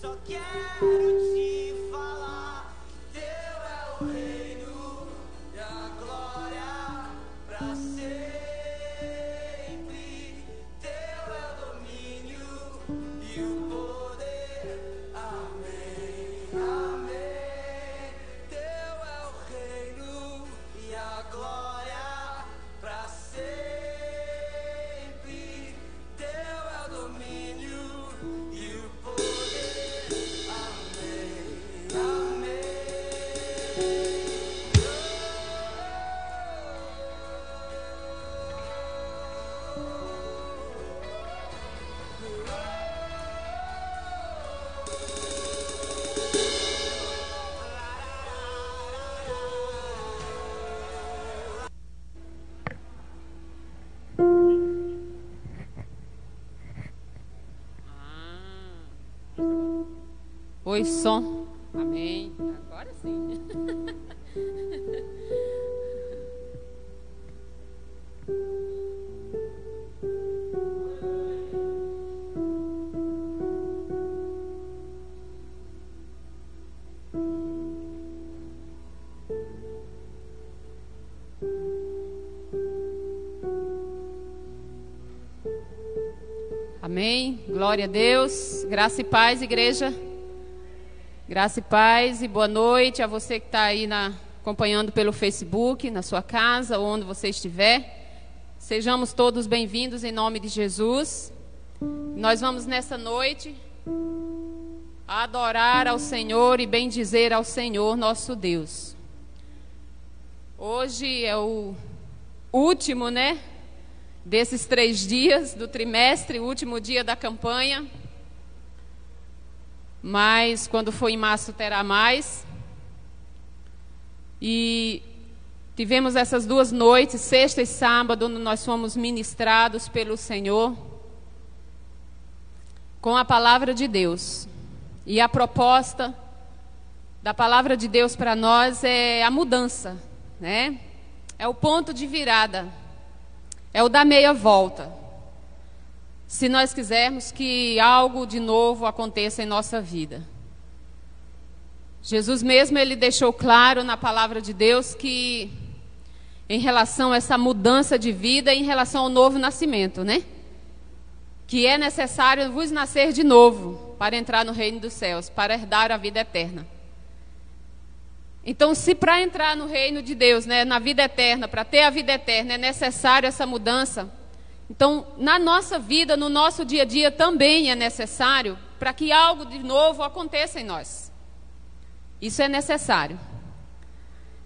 Só quero Oi, som. Amém. Agora sim. Amém. Glória a Deus. Graça e paz, igreja. Graça e paz e boa noite a você que está aí na, acompanhando pelo Facebook, na sua casa, onde você estiver. Sejamos todos bem-vindos em nome de Jesus. Nós vamos nessa noite adorar ao Senhor e bendizer ao Senhor nosso Deus. Hoje é o último, né? Desses três dias do trimestre, o último dia da campanha mas quando for em março terá mais. E tivemos essas duas noites, sexta e sábado, onde nós fomos ministrados pelo Senhor com a palavra de Deus. E a proposta da palavra de Deus para nós é a mudança, né? É o ponto de virada. É o da meia volta se nós quisermos que algo de novo aconteça em nossa vida. Jesus mesmo ele deixou claro na palavra de Deus que em relação a essa mudança de vida, em relação ao novo nascimento, né? Que é necessário vos nascer de novo para entrar no reino dos céus, para herdar a vida eterna. Então, se para entrar no reino de Deus, né, na vida eterna, para ter a vida eterna, é necessário essa mudança, então, na nossa vida, no nosso dia a dia, também é necessário para que algo de novo aconteça em nós. Isso é necessário.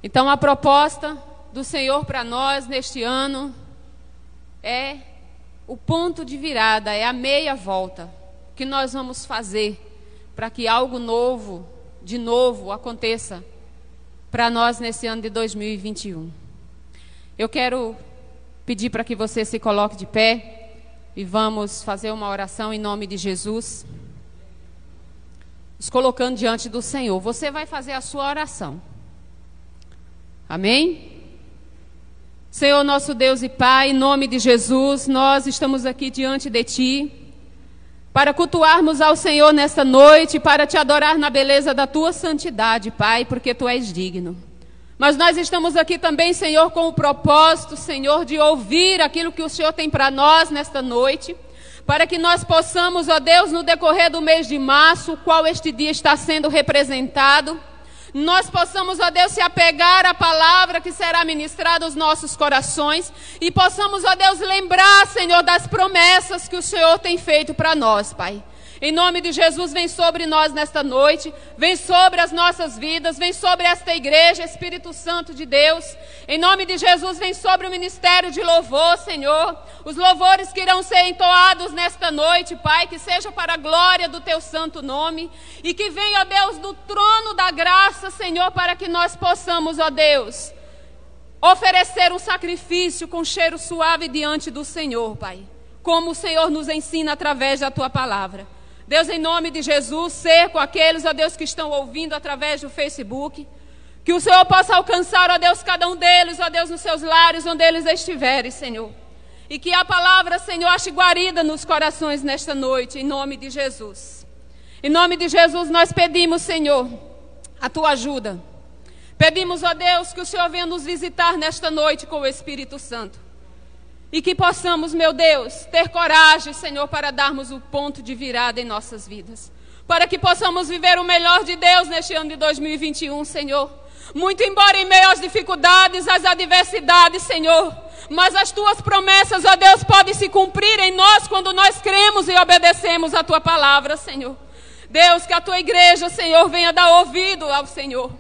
Então, a proposta do Senhor para nós neste ano é o ponto de virada, é a meia volta que nós vamos fazer para que algo novo, de novo, aconteça para nós nesse ano de 2021. Eu quero pedir para que você se coloque de pé e vamos fazer uma oração em nome de Jesus. Nos colocando diante do Senhor. Você vai fazer a sua oração. Amém? Senhor nosso Deus e Pai, em nome de Jesus, nós estamos aqui diante de Ti para cultuarmos ao Senhor nesta noite, para te adorar na beleza da Tua santidade, Pai, porque Tu és digno. Mas nós estamos aqui também, Senhor, com o propósito, Senhor, de ouvir aquilo que o Senhor tem para nós nesta noite, para que nós possamos, ó Deus, no decorrer do mês de março, qual este dia está sendo representado, nós possamos, ó Deus, se apegar à palavra que será ministrada aos nossos corações e possamos, ó Deus, lembrar, Senhor, das promessas que o Senhor tem feito para nós, Pai. Em nome de Jesus, vem sobre nós nesta noite, vem sobre as nossas vidas, vem sobre esta igreja, Espírito Santo de Deus. Em nome de Jesus, vem sobre o ministério de louvor, Senhor. Os louvores que irão ser entoados nesta noite, Pai, que seja para a glória do teu santo nome e que venha, ó Deus, do trono da graça, Senhor, para que nós possamos, ó Deus, oferecer um sacrifício com cheiro suave diante do Senhor, Pai. Como o Senhor nos ensina através da tua palavra. Deus, em nome de Jesus, ser com aqueles, ó Deus, que estão ouvindo através do Facebook. Que o Senhor possa alcançar, ó Deus, cada um deles, ó Deus, nos seus lares, onde eles estiverem, Senhor. E que a palavra, Senhor, ache guarida nos corações nesta noite, em nome de Jesus. Em nome de Jesus, nós pedimos, Senhor, a tua ajuda. Pedimos, ó Deus, que o Senhor venha nos visitar nesta noite com o Espírito Santo. E que possamos, meu Deus, ter coragem, Senhor, para darmos o ponto de virada em nossas vidas. Para que possamos viver o melhor de Deus neste ano de 2021, Senhor. Muito embora em meio às dificuldades, às adversidades, Senhor. Mas as tuas promessas, ó Deus, podem se cumprir em nós quando nós cremos e obedecemos a tua palavra, Senhor. Deus, que a tua igreja, Senhor, venha dar ouvido ao Senhor.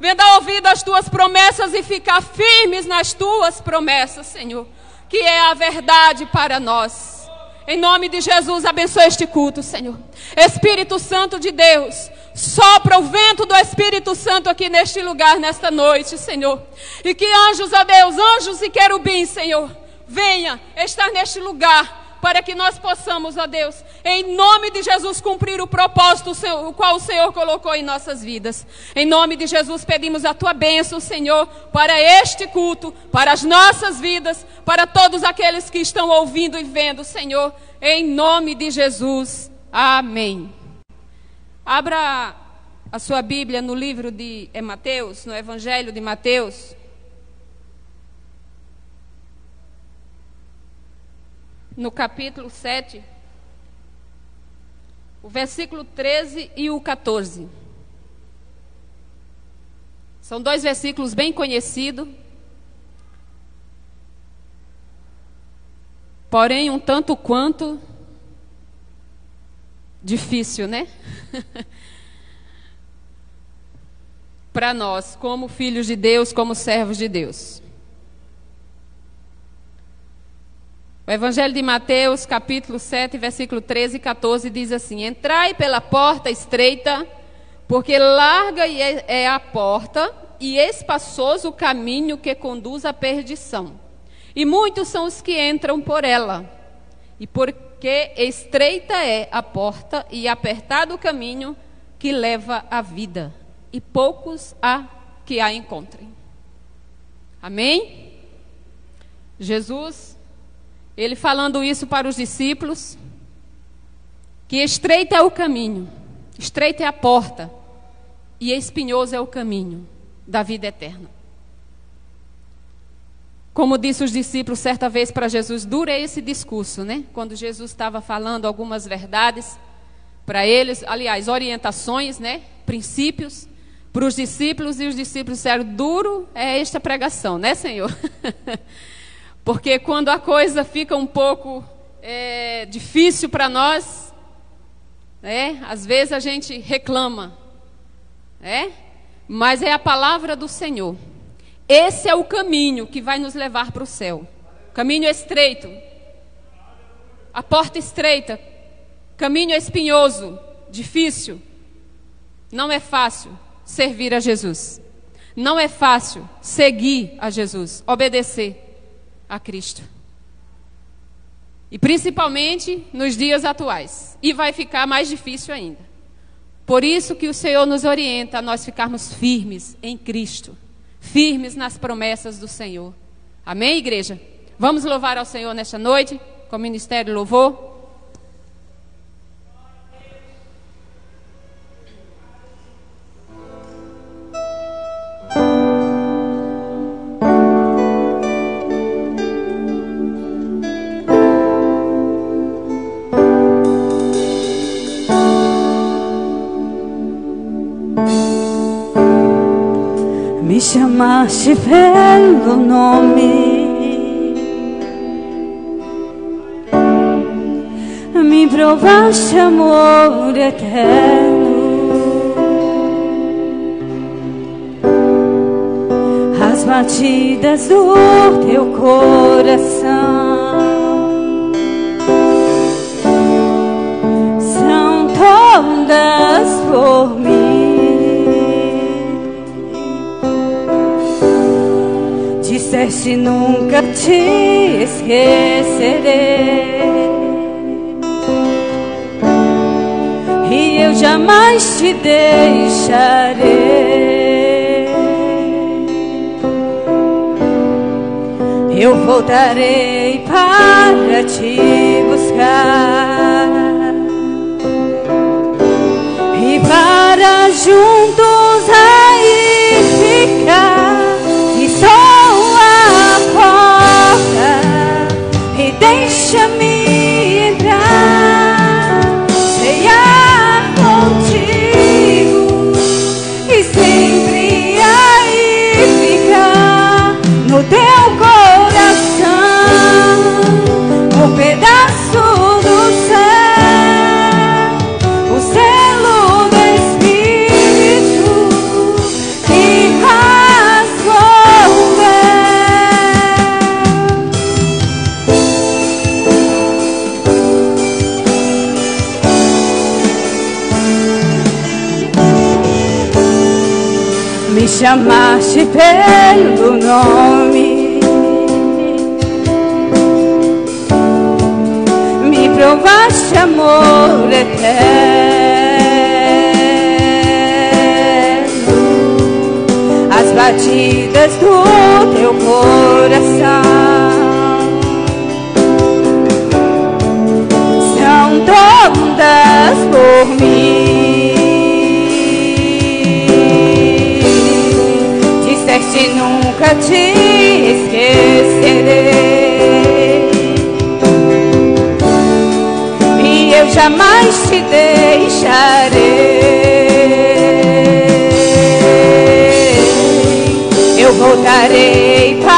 Venha dar ouvido às tuas promessas e ficar firmes nas tuas promessas, Senhor que é a verdade para nós. Em nome de Jesus, abençoe este culto, Senhor. Espírito Santo de Deus, sopra o vento do Espírito Santo aqui neste lugar, nesta noite, Senhor. E que anjos, ó Deus, anjos e querubins, Senhor, venha estar neste lugar para que nós possamos, ó Deus, em nome de Jesus, cumprir o propósito o qual o Senhor colocou em nossas vidas. Em nome de Jesus, pedimos a tua bênção, Senhor, para este culto, para as nossas vidas, para todos aqueles que estão ouvindo e vendo, Senhor, em nome de Jesus. Amém. Abra a sua Bíblia no livro de é Mateus, no Evangelho de Mateus. No capítulo 7, o versículo 13 e o 14. São dois versículos bem conhecidos. Porém, um tanto quanto difícil, né? para nós, como filhos de Deus, como servos de Deus. O Evangelho de Mateus, capítulo 7, versículo 13 e 14, diz assim: Entrai pela porta estreita, porque larga é, é a porta e espaçoso o caminho que conduz à perdição. E muitos são os que entram por ela. E porque estreita é a porta e apertado o caminho que leva à vida e poucos há que a encontrem. Amém? Jesus, ele falando isso para os discípulos, que estreito é o caminho, estreita é a porta, e espinhoso é o caminho da vida eterna. Como disse os discípulos certa vez para Jesus, dura esse discurso, né? Quando Jesus estava falando algumas verdades para eles, aliás, orientações, né? Princípios para os discípulos e os discípulos disseram: duro é esta pregação, né, Senhor? Porque quando a coisa fica um pouco é, difícil para nós, né, às vezes a gente reclama, né? mas é a palavra do Senhor. Esse é o caminho que vai nos levar para o céu. Caminho estreito, a porta estreita, caminho espinhoso, difícil, não é fácil servir a Jesus. Não é fácil seguir a Jesus, obedecer a Cristo. E principalmente nos dias atuais. E vai ficar mais difícil ainda. Por isso que o Senhor nos orienta a nós ficarmos firmes em Cristo, firmes nas promessas do Senhor. Amém, igreja? Vamos louvar ao Senhor nesta noite com o ministério louvor. Chamaste pelo nome, me provaste amor eterno. As batidas do teu coração são todas por mim. Disseste nunca te esquecerei. E eu jamais te deixarei. Eu voltarei para te buscar e para juntos chamaste pelo nome, provaste amor eterno, as batidas do teu coração. Nunca te esquecerei. E eu jamais te deixarei. Eu voltarei para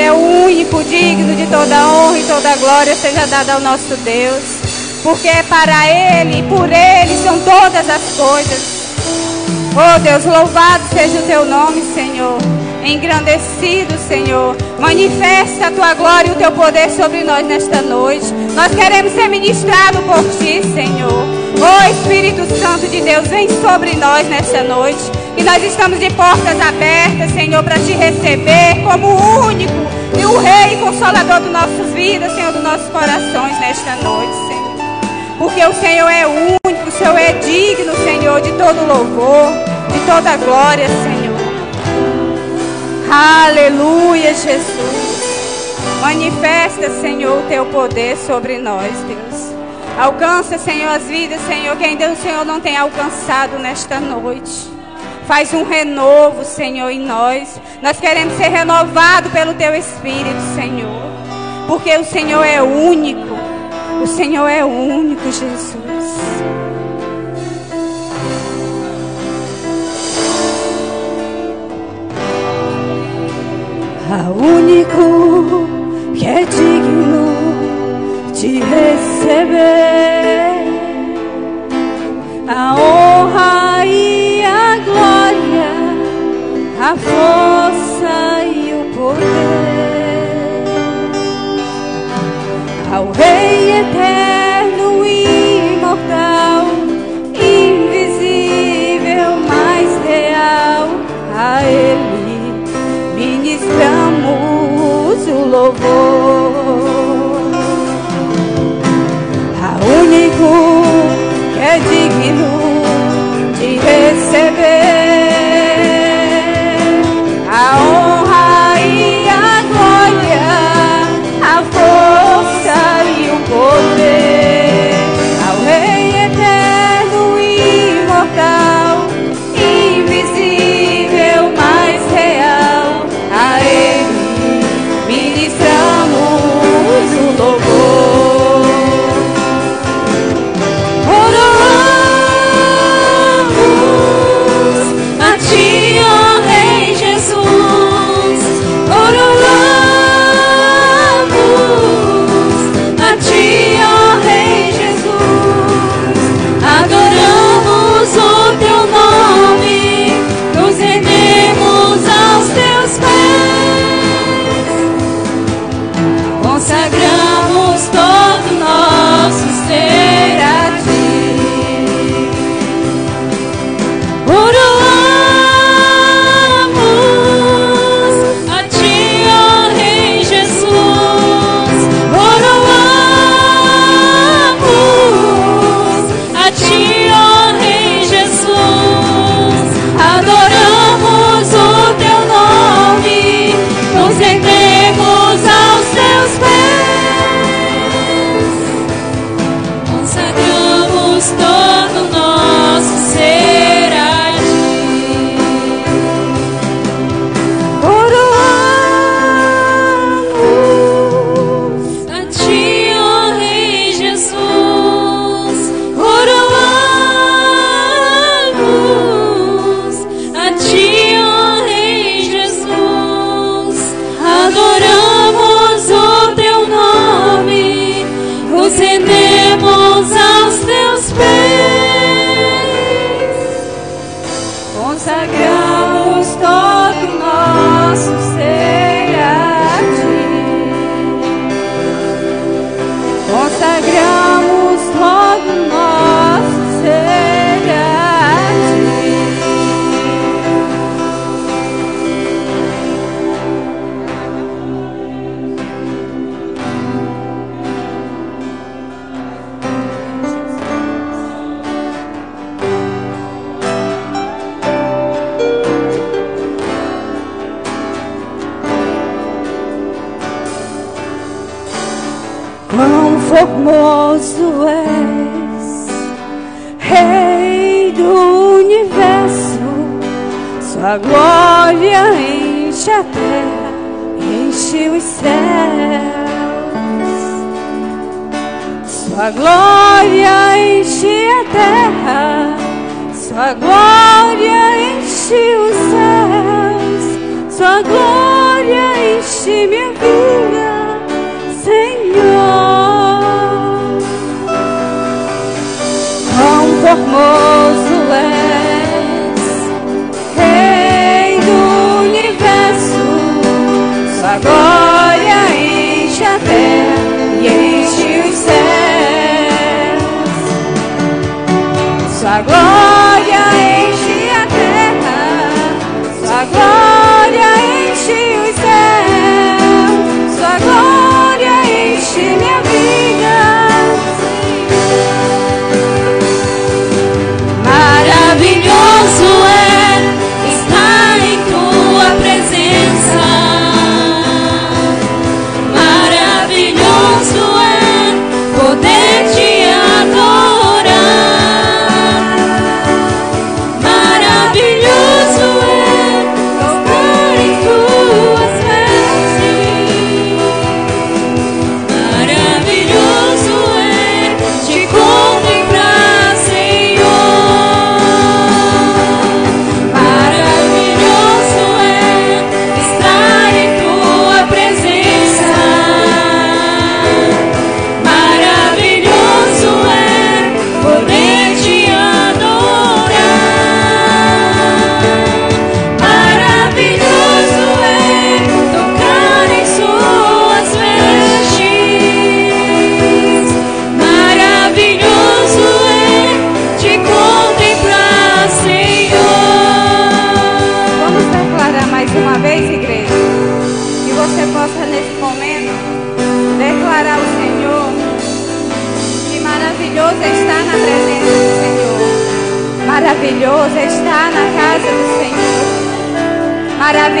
Ele é o único digno de toda honra e toda glória seja dada ao nosso Deus. Porque é para Ele e por Ele são todas as coisas. Oh Deus, louvado seja o teu nome, Senhor. Engrandecido, Senhor. Manifesta a tua glória e o teu poder sobre nós nesta noite. Nós queremos ser ministrados por ti, Senhor. Oh Espírito Santo de Deus, vem sobre nós nesta noite. E nós estamos de portas abertas, Senhor, para te receber como único e o Rei Consolador das nossas vidas, Senhor, dos nossos corações nesta noite, Senhor. Porque o Senhor é único, o Senhor é digno, Senhor, de todo louvor, de toda glória, Senhor. Aleluia, Jesus. Manifesta, Senhor, o teu poder sobre nós, Deus. Alcança, Senhor, as vidas, Senhor, que ainda o Senhor não tem alcançado nesta noite. Faz um renovo, Senhor, em nós. Nós queremos ser renovados pelo teu Espírito, Senhor. Porque o Senhor é único. O Senhor é único, Jesus. A único que é digno de receber a a força e o poder ao Rei eterno imortal, invisível, mas real, a Ele ministramos o louvor. formoso és, Rei do universo, Sua glória enche a terra, enche os céus. Sua glória enche a terra, Sua glória enche os céus, Sua glória enche minha vida. Quão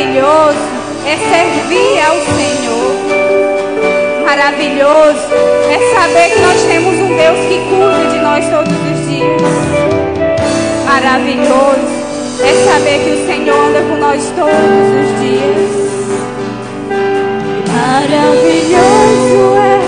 Maravilhoso é servir ao Senhor. Maravilhoso é saber que nós temos um Deus que cuida de nós todos os dias. Maravilhoso é saber que o Senhor anda com nós todos os dias. Maravilhoso é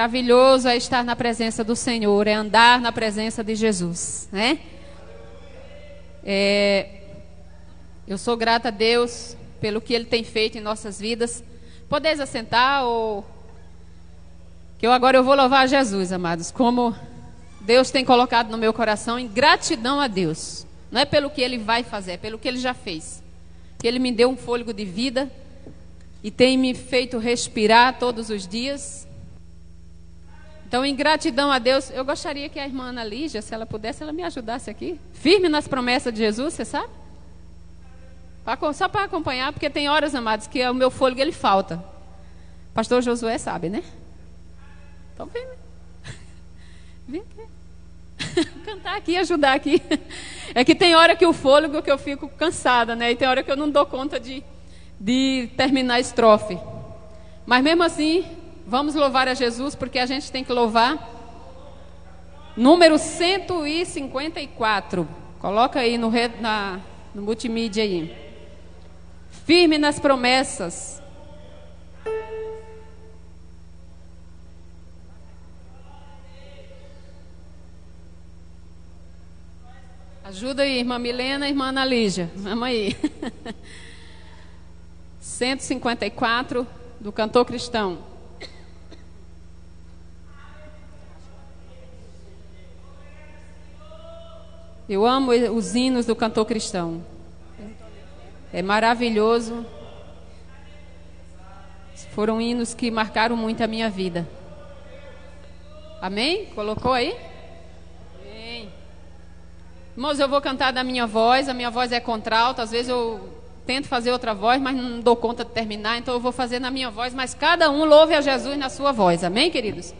Maravilhoso é estar na presença do Senhor, é andar na presença de Jesus, né? É, eu sou grata a Deus pelo que Ele tem feito em nossas vidas. Podeis assentar ou que eu agora eu vou louvar a Jesus, amados, como Deus tem colocado no meu coração em gratidão a Deus. Não é pelo que Ele vai fazer, é pelo que Ele já fez. Que Ele me deu um fôlego de vida e tem me feito respirar todos os dias. Então, em gratidão a Deus, eu gostaria que a irmã Ana Lígia, se ela pudesse, ela me ajudasse aqui. Firme nas promessas de Jesus, você sabe? Só para acompanhar, porque tem horas, amados, que o meu fôlego ele falta. Pastor Josué sabe, né? Então, vem. Vem aqui. Cantar aqui, ajudar aqui. É que tem hora que o fôlego que eu fico cansada, né? E tem hora que eu não dou conta de, de terminar a estrofe. Mas mesmo assim, vamos louvar a Jesus, porque a gente tem que louvar. Número 154. Coloca aí no, na, no multimídia aí. Firme nas promessas. Ajuda aí, irmã Milena e irmã Ana Lígia. Vamos aí. 154 do cantor cristão. Eu amo os hinos do cantor cristão. É maravilhoso. Foram hinos que marcaram muito a minha vida. Amém? Colocou aí? Amém. Irmãos, eu vou cantar da minha voz. A minha voz é contralta. Às vezes eu tento fazer outra voz, mas não dou conta de terminar. Então eu vou fazer na minha voz. Mas cada um louve a Jesus na sua voz. Amém, queridos?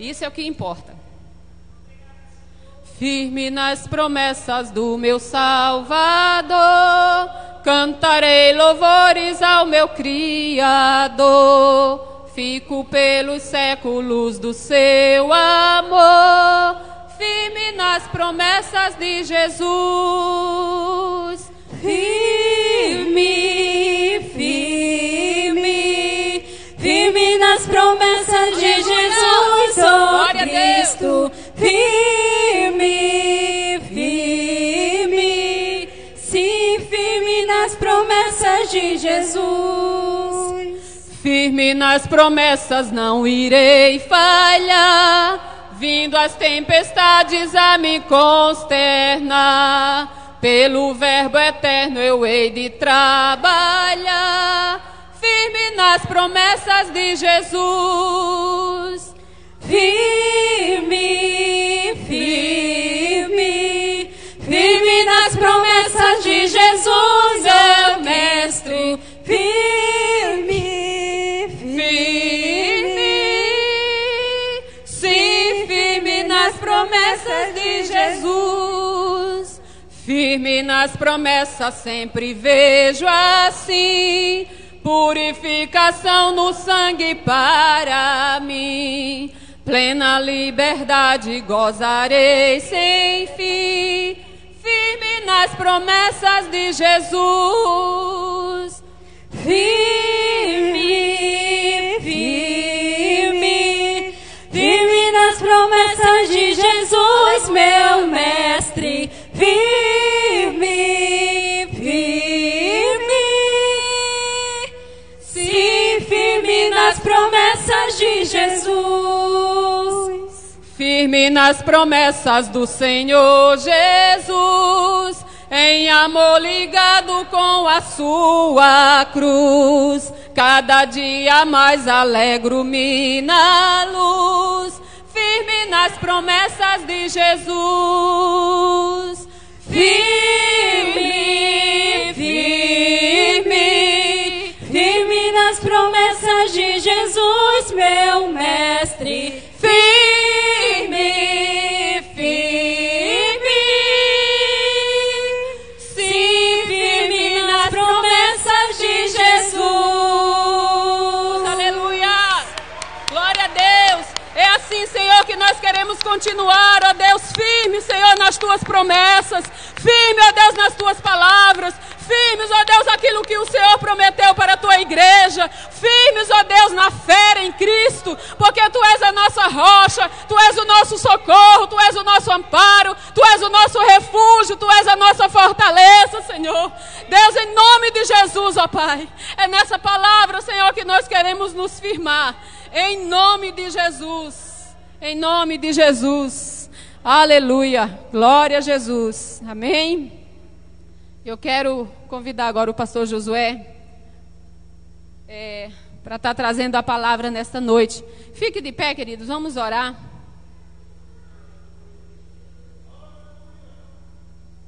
Isso é o que importa. Firme nas promessas do meu Salvador, cantarei louvores ao meu Criador. Fico pelos séculos do seu amor, firme nas promessas de Jesus. Firme, firme, firme nas promessas de Jesus, oh Cristo. Firme, firme, sim, firme nas promessas de Jesus. Firme nas promessas, não irei falhar. Vindo as tempestades a me consternar, pelo Verbo eterno eu hei de trabalhar. Firme nas promessas de Jesus. Firme, firme, firme nas promessas de Jesus, meu mestre. Firme, firme, sim, firme nas promessas de Jesus. Firme nas promessas, sempre vejo assim. Purificação no sangue para mim. Plena liberdade gozarei sem fim. Firme nas promessas de Jesus. Firme, firme, firme nas promessas de Jesus, meu mestre. Firme, firme nas promessas de Jesus. Firme nas promessas do Senhor Jesus, em amor ligado com a sua cruz. Cada dia mais alegro-me na luz, firme nas promessas de Jesus. Firme, firme, firme nas promessas de Jesus, meu mestre. Firme, firme, assim, Senhor, que nós queremos continuar, ó Deus, firme, Senhor, nas tuas promessas, firme, ó Deus, nas tuas palavras, firmes, ó Deus, aquilo que o Senhor prometeu para a tua igreja, firmes, ó Deus, na fé em Cristo, porque tu és a nossa rocha, tu és o nosso socorro, tu és o nosso amparo, tu és o nosso refúgio, tu és a nossa fortaleza, Senhor. Deus, em nome de Jesus, ó Pai, é nessa palavra, Senhor, que nós queremos nos firmar, em nome de Jesus. Em nome de Jesus. Aleluia. Glória a Jesus. Amém. Eu quero convidar agora o pastor Josué é, para estar tá trazendo a palavra nesta noite. Fique de pé, queridos. Vamos orar.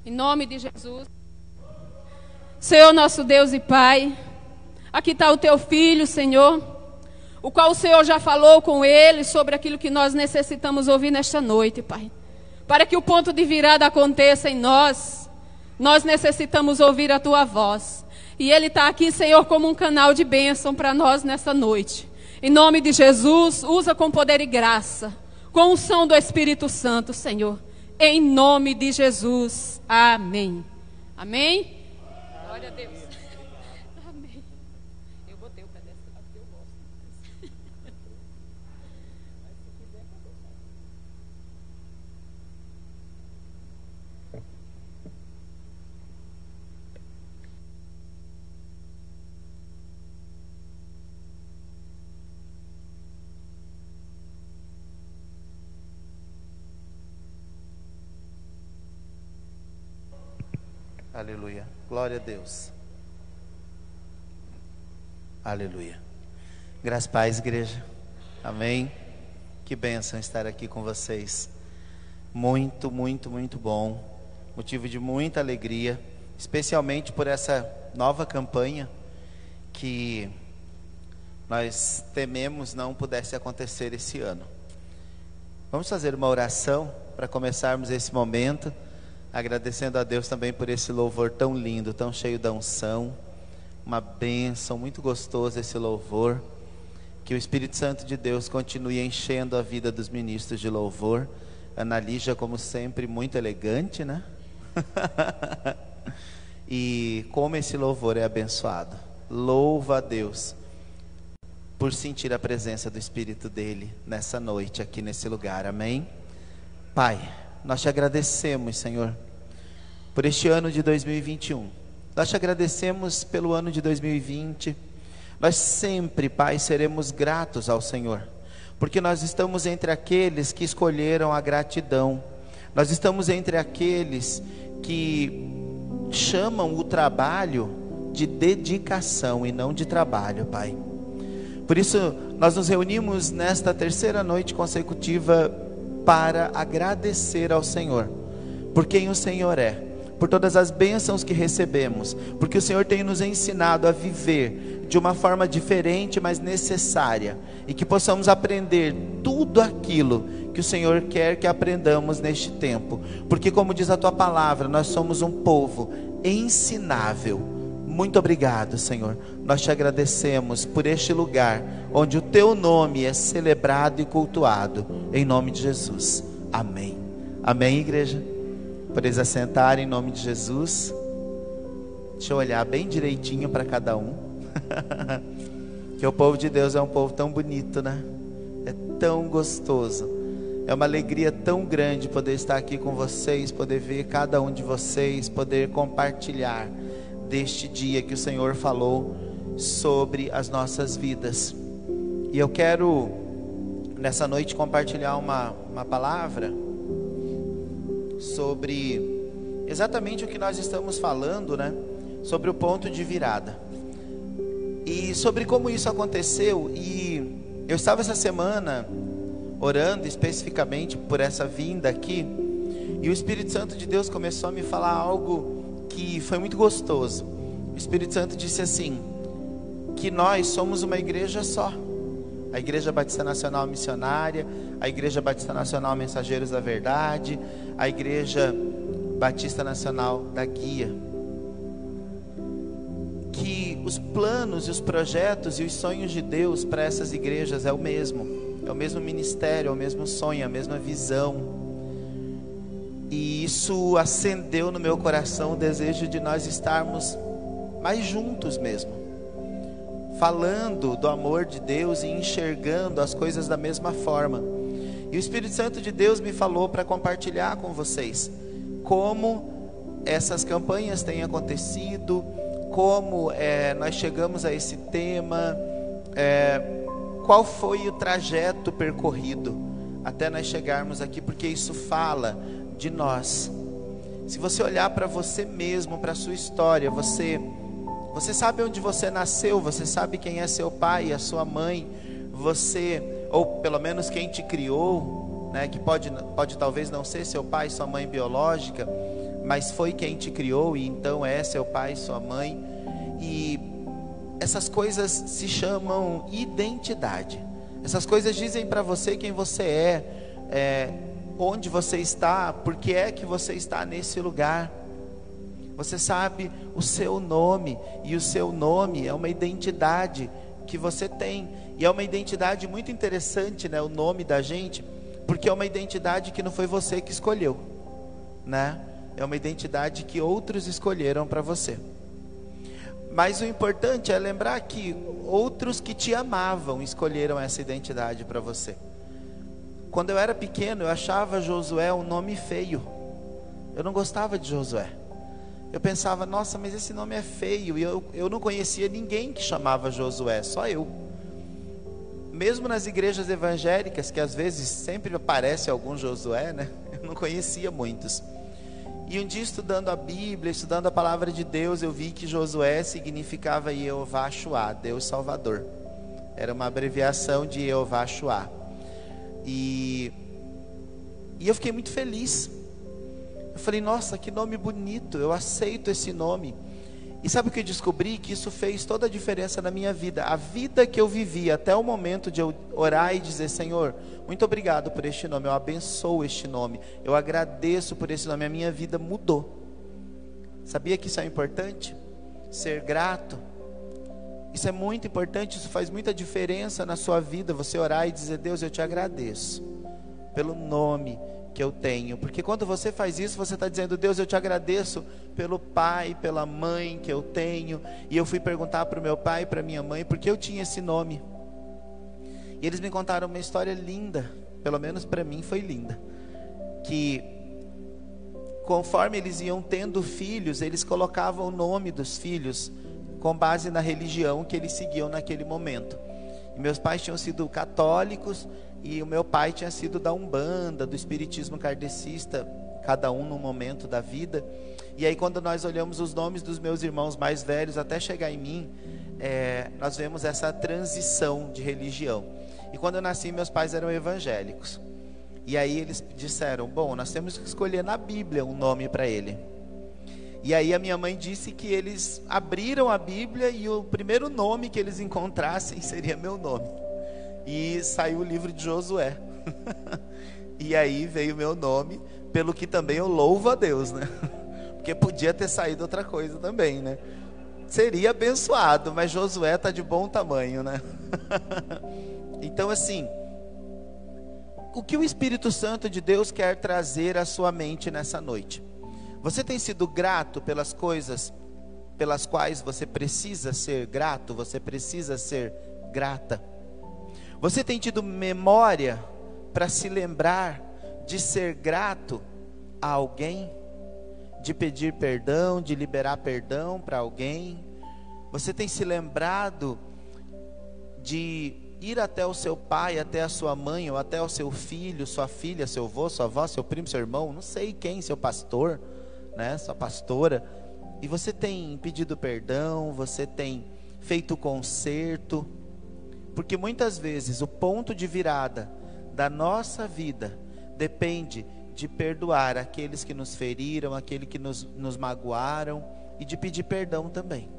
Em nome de Jesus. Senhor nosso Deus e Pai, aqui está o teu filho, Senhor o qual o Senhor já falou com ele sobre aquilo que nós necessitamos ouvir nesta noite, Pai. Para que o ponto de virada aconteça em nós, nós necessitamos ouvir a tua voz. E Ele está aqui, Senhor, como um canal de bênção para nós nessa noite. Em nome de Jesus, usa com poder e graça, com o som do Espírito Santo, Senhor. Em nome de Jesus. Amém. Amém? Glória a Deus. Aleluia. Glória a Deus. Aleluia. Graças paz, igreja. Amém. Que bênção estar aqui com vocês. Muito, muito, muito bom. Motivo de muita alegria, especialmente por essa nova campanha que nós tememos não pudesse acontecer esse ano. Vamos fazer uma oração para começarmos esse momento agradecendo a Deus também por esse louvor tão lindo, tão cheio da unção, uma bênção, muito gostoso esse louvor. Que o Espírito Santo de Deus continue enchendo a vida dos ministros de louvor. Ana como sempre, muito elegante, né? e como esse louvor é abençoado. Louva a Deus por sentir a presença do Espírito dele nessa noite, aqui nesse lugar. Amém? Pai. Nós te agradecemos, Senhor, por este ano de 2021. Nós te agradecemos pelo ano de 2020. Nós sempre, Pai, seremos gratos ao Senhor, porque nós estamos entre aqueles que escolheram a gratidão. Nós estamos entre aqueles que chamam o trabalho de dedicação e não de trabalho, Pai. Por isso, nós nos reunimos nesta terceira noite consecutiva para agradecer ao Senhor, por quem o Senhor é, por todas as bênçãos que recebemos, porque o Senhor tem nos ensinado a viver de uma forma diferente, mas necessária, e que possamos aprender tudo aquilo que o Senhor quer que aprendamos neste tempo, porque, como diz a tua palavra, nós somos um povo ensinável muito obrigado, Senhor. Nós te agradecemos por este lugar onde o teu nome é celebrado e cultuado. Em nome de Jesus. Amém. Amém, igreja? Podeis assentar em nome de Jesus. Deixa eu olhar bem direitinho para cada um. que o povo de Deus é um povo tão bonito, né? É tão gostoso. É uma alegria tão grande poder estar aqui com vocês, poder ver cada um de vocês, poder compartilhar deste dia que o Senhor falou sobre as nossas vidas. E eu quero, nessa noite, compartilhar uma, uma palavra sobre exatamente o que nós estamos falando, né? Sobre o ponto de virada. E sobre como isso aconteceu. E eu estava essa semana orando especificamente por essa vinda aqui. E o Espírito Santo de Deus começou a me falar algo que foi muito gostoso. O Espírito Santo disse assim: que nós somos uma igreja só. A Igreja Batista Nacional Missionária, a Igreja Batista Nacional Mensageiros da Verdade, a Igreja Batista Nacional da Guia. Que os planos e os projetos e os sonhos de Deus para essas igrejas é o mesmo, é o mesmo ministério, é o mesmo sonho, é a mesma visão. E isso acendeu no meu coração o desejo de nós estarmos mais juntos mesmo. Falando do amor de Deus e enxergando as coisas da mesma forma. E o Espírito Santo de Deus me falou para compartilhar com vocês como essas campanhas têm acontecido, como é, nós chegamos a esse tema, é, qual foi o trajeto percorrido até nós chegarmos aqui, porque isso fala de nós. Se você olhar para você mesmo, para a sua história, você você sabe onde você nasceu, você sabe quem é seu pai, a sua mãe, você ou pelo menos quem te criou, né, que pode pode talvez não ser seu pai, sua mãe biológica, mas foi quem te criou e então é seu pai, sua mãe. E essas coisas se chamam identidade. Essas coisas dizem para você quem você é, é onde você está, por que é que você está nesse lugar. Você sabe o seu nome, e o seu nome é uma identidade que você tem. E é uma identidade muito interessante, né, o nome da gente, porque é uma identidade que não foi você que escolheu, né? É uma identidade que outros escolheram para você. Mas o importante é lembrar que outros que te amavam escolheram essa identidade para você. Quando eu era pequeno, eu achava Josué um nome feio. Eu não gostava de Josué. Eu pensava, nossa, mas esse nome é feio. E eu, eu não conhecia ninguém que chamava Josué, só eu. Mesmo nas igrejas evangélicas, que às vezes sempre aparece algum Josué, né? Eu não conhecia muitos. E um dia estudando a Bíblia, estudando a palavra de Deus, eu vi que Josué significava Jeová Shuá, Deus Salvador. Era uma abreviação de Jeová Shuá. E, e eu fiquei muito feliz. Eu falei, nossa, que nome bonito, eu aceito esse nome. E sabe o que eu descobri? Que isso fez toda a diferença na minha vida. A vida que eu vivi até o momento de eu orar e dizer, Senhor, muito obrigado por este nome, eu abençoo este nome, eu agradeço por esse nome, a minha vida mudou. Sabia que isso é importante? Ser grato. Isso é muito importante, isso faz muita diferença na sua vida. Você orar e dizer: Deus, eu te agradeço pelo nome que eu tenho. Porque quando você faz isso, você está dizendo: Deus, eu te agradeço pelo pai, pela mãe que eu tenho. E eu fui perguntar para o meu pai e para minha mãe porque eu tinha esse nome. E eles me contaram uma história linda, pelo menos para mim foi linda, que conforme eles iam tendo filhos, eles colocavam o nome dos filhos com base na religião que eles seguiam naquele momento. E meus pais tinham sido católicos e o meu pai tinha sido da Umbanda, do espiritismo kardecista, cada um num momento da vida. E aí quando nós olhamos os nomes dos meus irmãos mais velhos até chegar em mim, é, nós vemos essa transição de religião. E quando eu nasci, meus pais eram evangélicos. E aí eles disseram: Bom, nós temos que escolher na Bíblia um nome para ele. E aí a minha mãe disse que eles abriram a Bíblia e o primeiro nome que eles encontrassem seria meu nome. E saiu o livro de Josué. e aí veio meu nome, pelo que também eu louvo a Deus, né? Porque podia ter saído outra coisa também, né? Seria abençoado, mas Josué está de bom tamanho, né? Então, assim, o que o Espírito Santo de Deus quer trazer à sua mente nessa noite? Você tem sido grato pelas coisas pelas quais você precisa ser grato, você precisa ser grata? Você tem tido memória para se lembrar de ser grato a alguém? De pedir perdão, de liberar perdão para alguém? Você tem se lembrado de ir até o seu pai, até a sua mãe, ou até o seu filho, sua filha, seu avô, sua avó, seu primo, seu irmão, não sei quem, seu pastor, né, sua pastora, e você tem pedido perdão, você tem feito conserto, porque muitas vezes o ponto de virada da nossa vida depende de perdoar aqueles que nos feriram, aqueles que nos, nos magoaram e de pedir perdão também.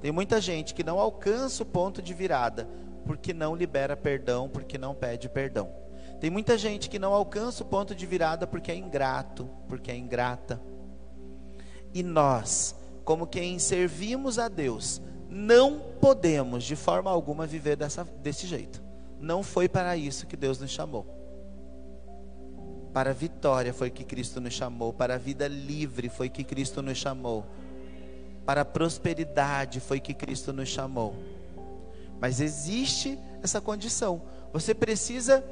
Tem muita gente que não alcança o ponto de virada porque não libera perdão, porque não pede perdão. Tem muita gente que não alcança o ponto de virada porque é ingrato, porque é ingrata. E nós, como quem servimos a Deus, não podemos de forma alguma viver dessa, desse jeito. Não foi para isso que Deus nos chamou. Para a vitória foi que Cristo nos chamou, para a vida livre foi que Cristo nos chamou, para a prosperidade foi que Cristo nos chamou. Mas existe essa condição. Você precisa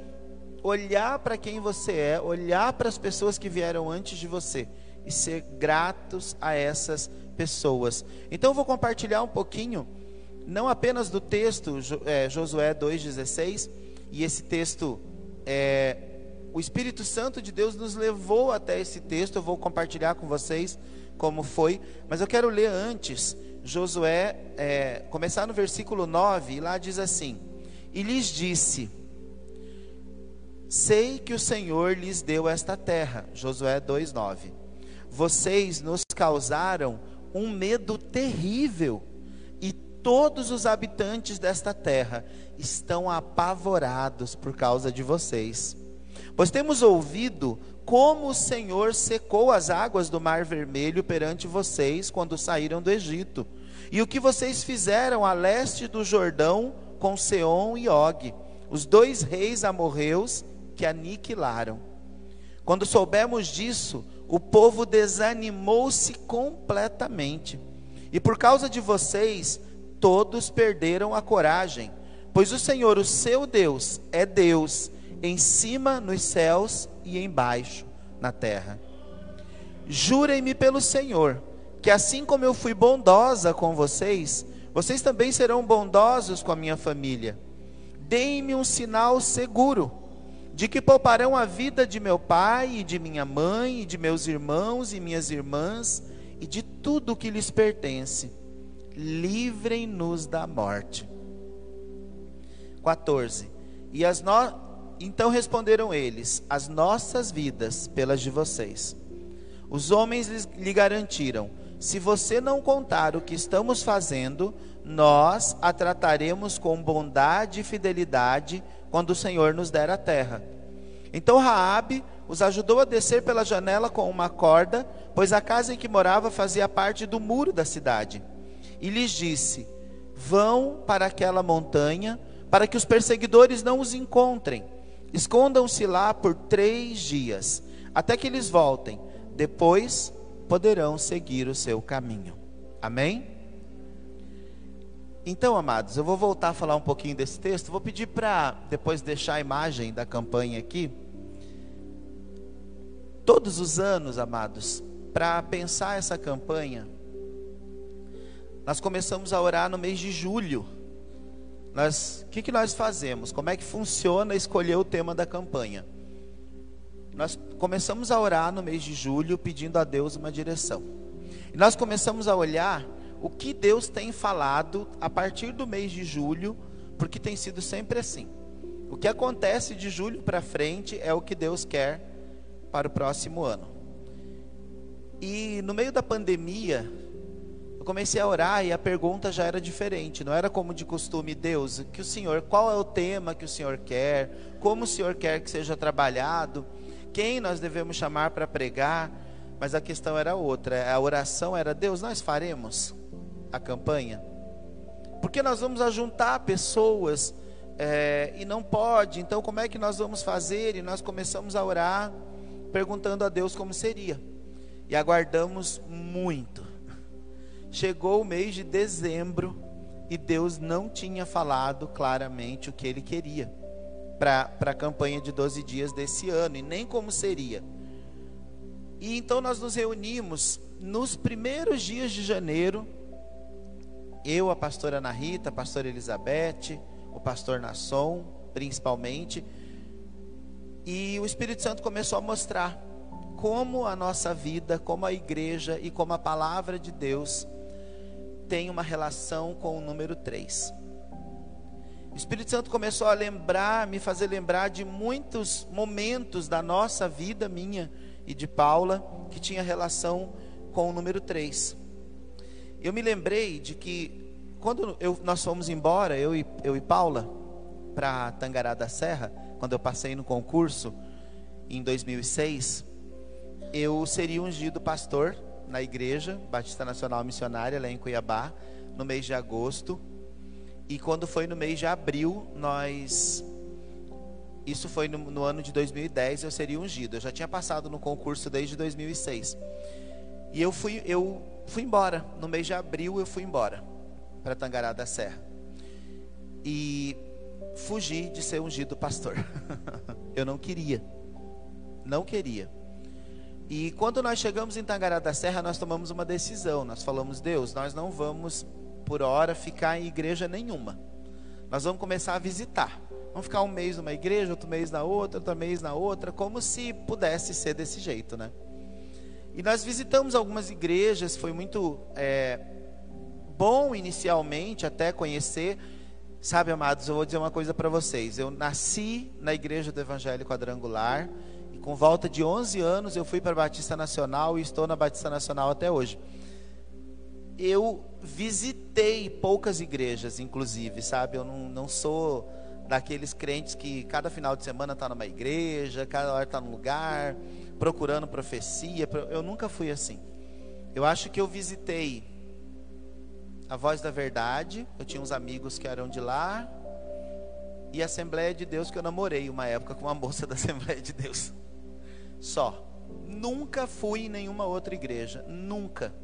olhar para quem você é, olhar para as pessoas que vieram antes de você e ser gratos a essas pessoas. Então eu vou compartilhar um pouquinho, não apenas do texto é, Josué 2,16, e esse texto, é, o Espírito Santo de Deus nos levou até esse texto, eu vou compartilhar com vocês como foi, mas eu quero ler antes Josué, é, começar no versículo 9, e lá diz assim: E lhes disse: Sei que o Senhor lhes deu esta terra. Josué 2:9. Vocês nos causaram um medo terrível, e todos os habitantes desta terra estão apavorados por causa de vocês. Pois temos ouvido como o Senhor secou as águas do Mar Vermelho perante vocês quando saíram do Egito, e o que vocês fizeram a leste do Jordão com Seom e Og, os dois reis amorreus que aniquilaram. Quando soubemos disso, o povo desanimou-se completamente. E por causa de vocês, todos perderam a coragem, pois o Senhor, o seu Deus, é Deus em cima nos céus e embaixo na terra. Jurem-me pelo Senhor, que assim como eu fui bondosa com vocês, vocês também serão bondosos com a minha família. Deem-me um sinal seguro de que pouparão a vida de meu pai e de minha mãe e de meus irmãos e minhas irmãs e de tudo que lhes pertence. Livrem-nos da morte. 14. E as no... então responderam eles: As nossas vidas pelas de vocês. Os homens lhe garantiram: Se você não contar o que estamos fazendo, nós a trataremos com bondade e fidelidade quando o Senhor nos der a terra. Então Raabe os ajudou a descer pela janela com uma corda, pois a casa em que morava fazia parte do muro da cidade. E lhes disse: Vão para aquela montanha, para que os perseguidores não os encontrem. Escondam-se lá por três dias, até que eles voltem. Depois poderão seguir o seu caminho. Amém? Então, amados, eu vou voltar a falar um pouquinho desse texto. Vou pedir para depois deixar a imagem da campanha aqui. Todos os anos, amados, para pensar essa campanha, nós começamos a orar no mês de julho. Nós, o que, que nós fazemos? Como é que funciona escolher o tema da campanha? Nós começamos a orar no mês de julho pedindo a Deus uma direção. E nós começamos a olhar o que Deus tem falado a partir do mês de julho, porque tem sido sempre assim. O que acontece de julho para frente é o que Deus quer para o próximo ano. E no meio da pandemia, eu comecei a orar e a pergunta já era diferente, não era como de costume, Deus, que o Senhor, qual é o tema que o Senhor quer, como o Senhor quer que seja trabalhado, quem nós devemos chamar para pregar, mas a questão era outra, a oração era, Deus, nós faremos a campanha? Porque nós vamos ajuntar pessoas é, e não pode, então como é que nós vamos fazer? E nós começamos a orar, perguntando a Deus como seria, e aguardamos muito. Chegou o mês de dezembro e Deus não tinha falado claramente o que ele queria para a campanha de 12 dias desse ano, e nem como seria. E então nós nos reunimos nos primeiros dias de janeiro eu, a pastora Ana Rita, a pastora Elizabeth, o pastor Nasson, principalmente. E o Espírito Santo começou a mostrar como a nossa vida, como a igreja e como a palavra de Deus tem uma relação com o número 3. O Espírito Santo começou a lembrar, me fazer lembrar de muitos momentos da nossa vida, minha e de Paula, que tinha relação com o número 3 eu me lembrei de que quando eu, nós fomos embora, eu e, eu e Paula, para Tangará da Serra, quando eu passei no concurso em 2006, eu seria ungido pastor na igreja Batista Nacional Missionária, lá em Cuiabá, no mês de agosto. E quando foi no mês de abril, nós. Isso foi no, no ano de 2010, eu seria ungido. Eu já tinha passado no concurso desde 2006. E eu fui, eu fui embora. No mês de abril eu fui embora para Tangará da Serra. E fugi de ser ungido pastor. eu não queria. Não queria. E quando nós chegamos em Tangará da Serra, nós tomamos uma decisão. Nós falamos: Deus, nós não vamos por hora ficar em igreja nenhuma. Nós vamos começar a visitar. Vamos ficar um mês numa igreja, outro mês na outra, outro mês na outra, como se pudesse ser desse jeito, né? E nós visitamos algumas igrejas, foi muito é, bom inicialmente até conhecer. Sabe, amados, eu vou dizer uma coisa para vocês. Eu nasci na igreja do Evangelho Quadrangular e com volta de 11 anos eu fui para a Batista Nacional e estou na Batista Nacional até hoje. Eu visitei poucas igrejas, inclusive, sabe? Eu não, não sou daqueles crentes que cada final de semana está numa igreja, cada hora está num lugar procurando profecia. Eu nunca fui assim. Eu acho que eu visitei a Voz da Verdade. Eu tinha uns amigos que eram de lá. E a Assembleia de Deus, que eu namorei uma época com uma moça da Assembleia de Deus. Só. Nunca fui em nenhuma outra igreja. Nunca.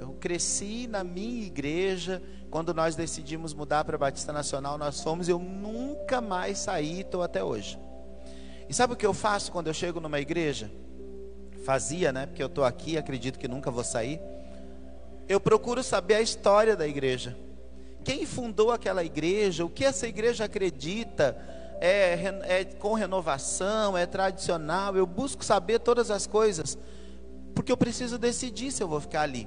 Eu cresci na minha igreja. Quando nós decidimos mudar para a Batista Nacional, nós fomos. Eu nunca mais saí, estou até hoje. E sabe o que eu faço quando eu chego numa igreja? Fazia, né? Porque eu estou aqui, acredito que nunca vou sair. Eu procuro saber a história da igreja. Quem fundou aquela igreja? O que essa igreja acredita? É, é com renovação? É tradicional? Eu busco saber todas as coisas. Porque eu preciso decidir se eu vou ficar ali.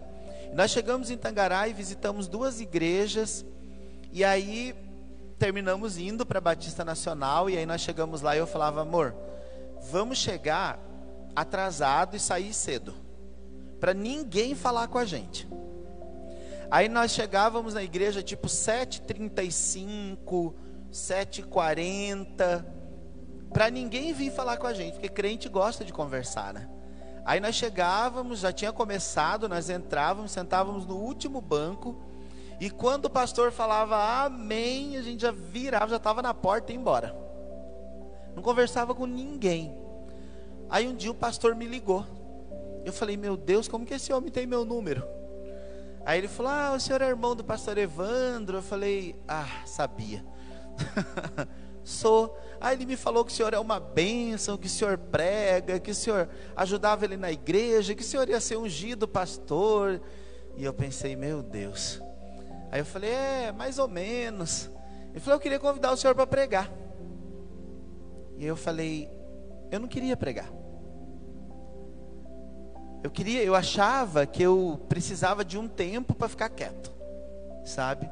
Nós chegamos em Tangará e visitamos duas igrejas. E aí terminamos indo para Batista Nacional. E aí nós chegamos lá e eu falava, amor, vamos chegar atrasado e sair cedo. Para ninguém falar com a gente. Aí nós chegávamos na igreja tipo 7h35, 7h40. Para ninguém vir falar com a gente, porque crente gosta de conversar, né? Aí nós chegávamos, já tinha começado, nós entrávamos, sentávamos no último banco. E quando o pastor falava amém, a gente já virava, já estava na porta e ia embora. Não conversava com ninguém. Aí um dia o pastor me ligou. Eu falei, meu Deus, como que esse homem tem meu número? Aí ele falou, ah, o senhor é irmão do pastor Evandro. Eu falei, ah, sabia. Sou. Aí ele me falou que o senhor é uma bênção, que o senhor prega, que o senhor ajudava ele na igreja, que o senhor ia ser ungido pastor. E eu pensei, meu Deus. Aí eu falei, é, mais ou menos. Ele falou, eu queria convidar o senhor para pregar. E eu falei, eu não queria pregar. Eu queria, eu achava que eu precisava de um tempo para ficar quieto, sabe?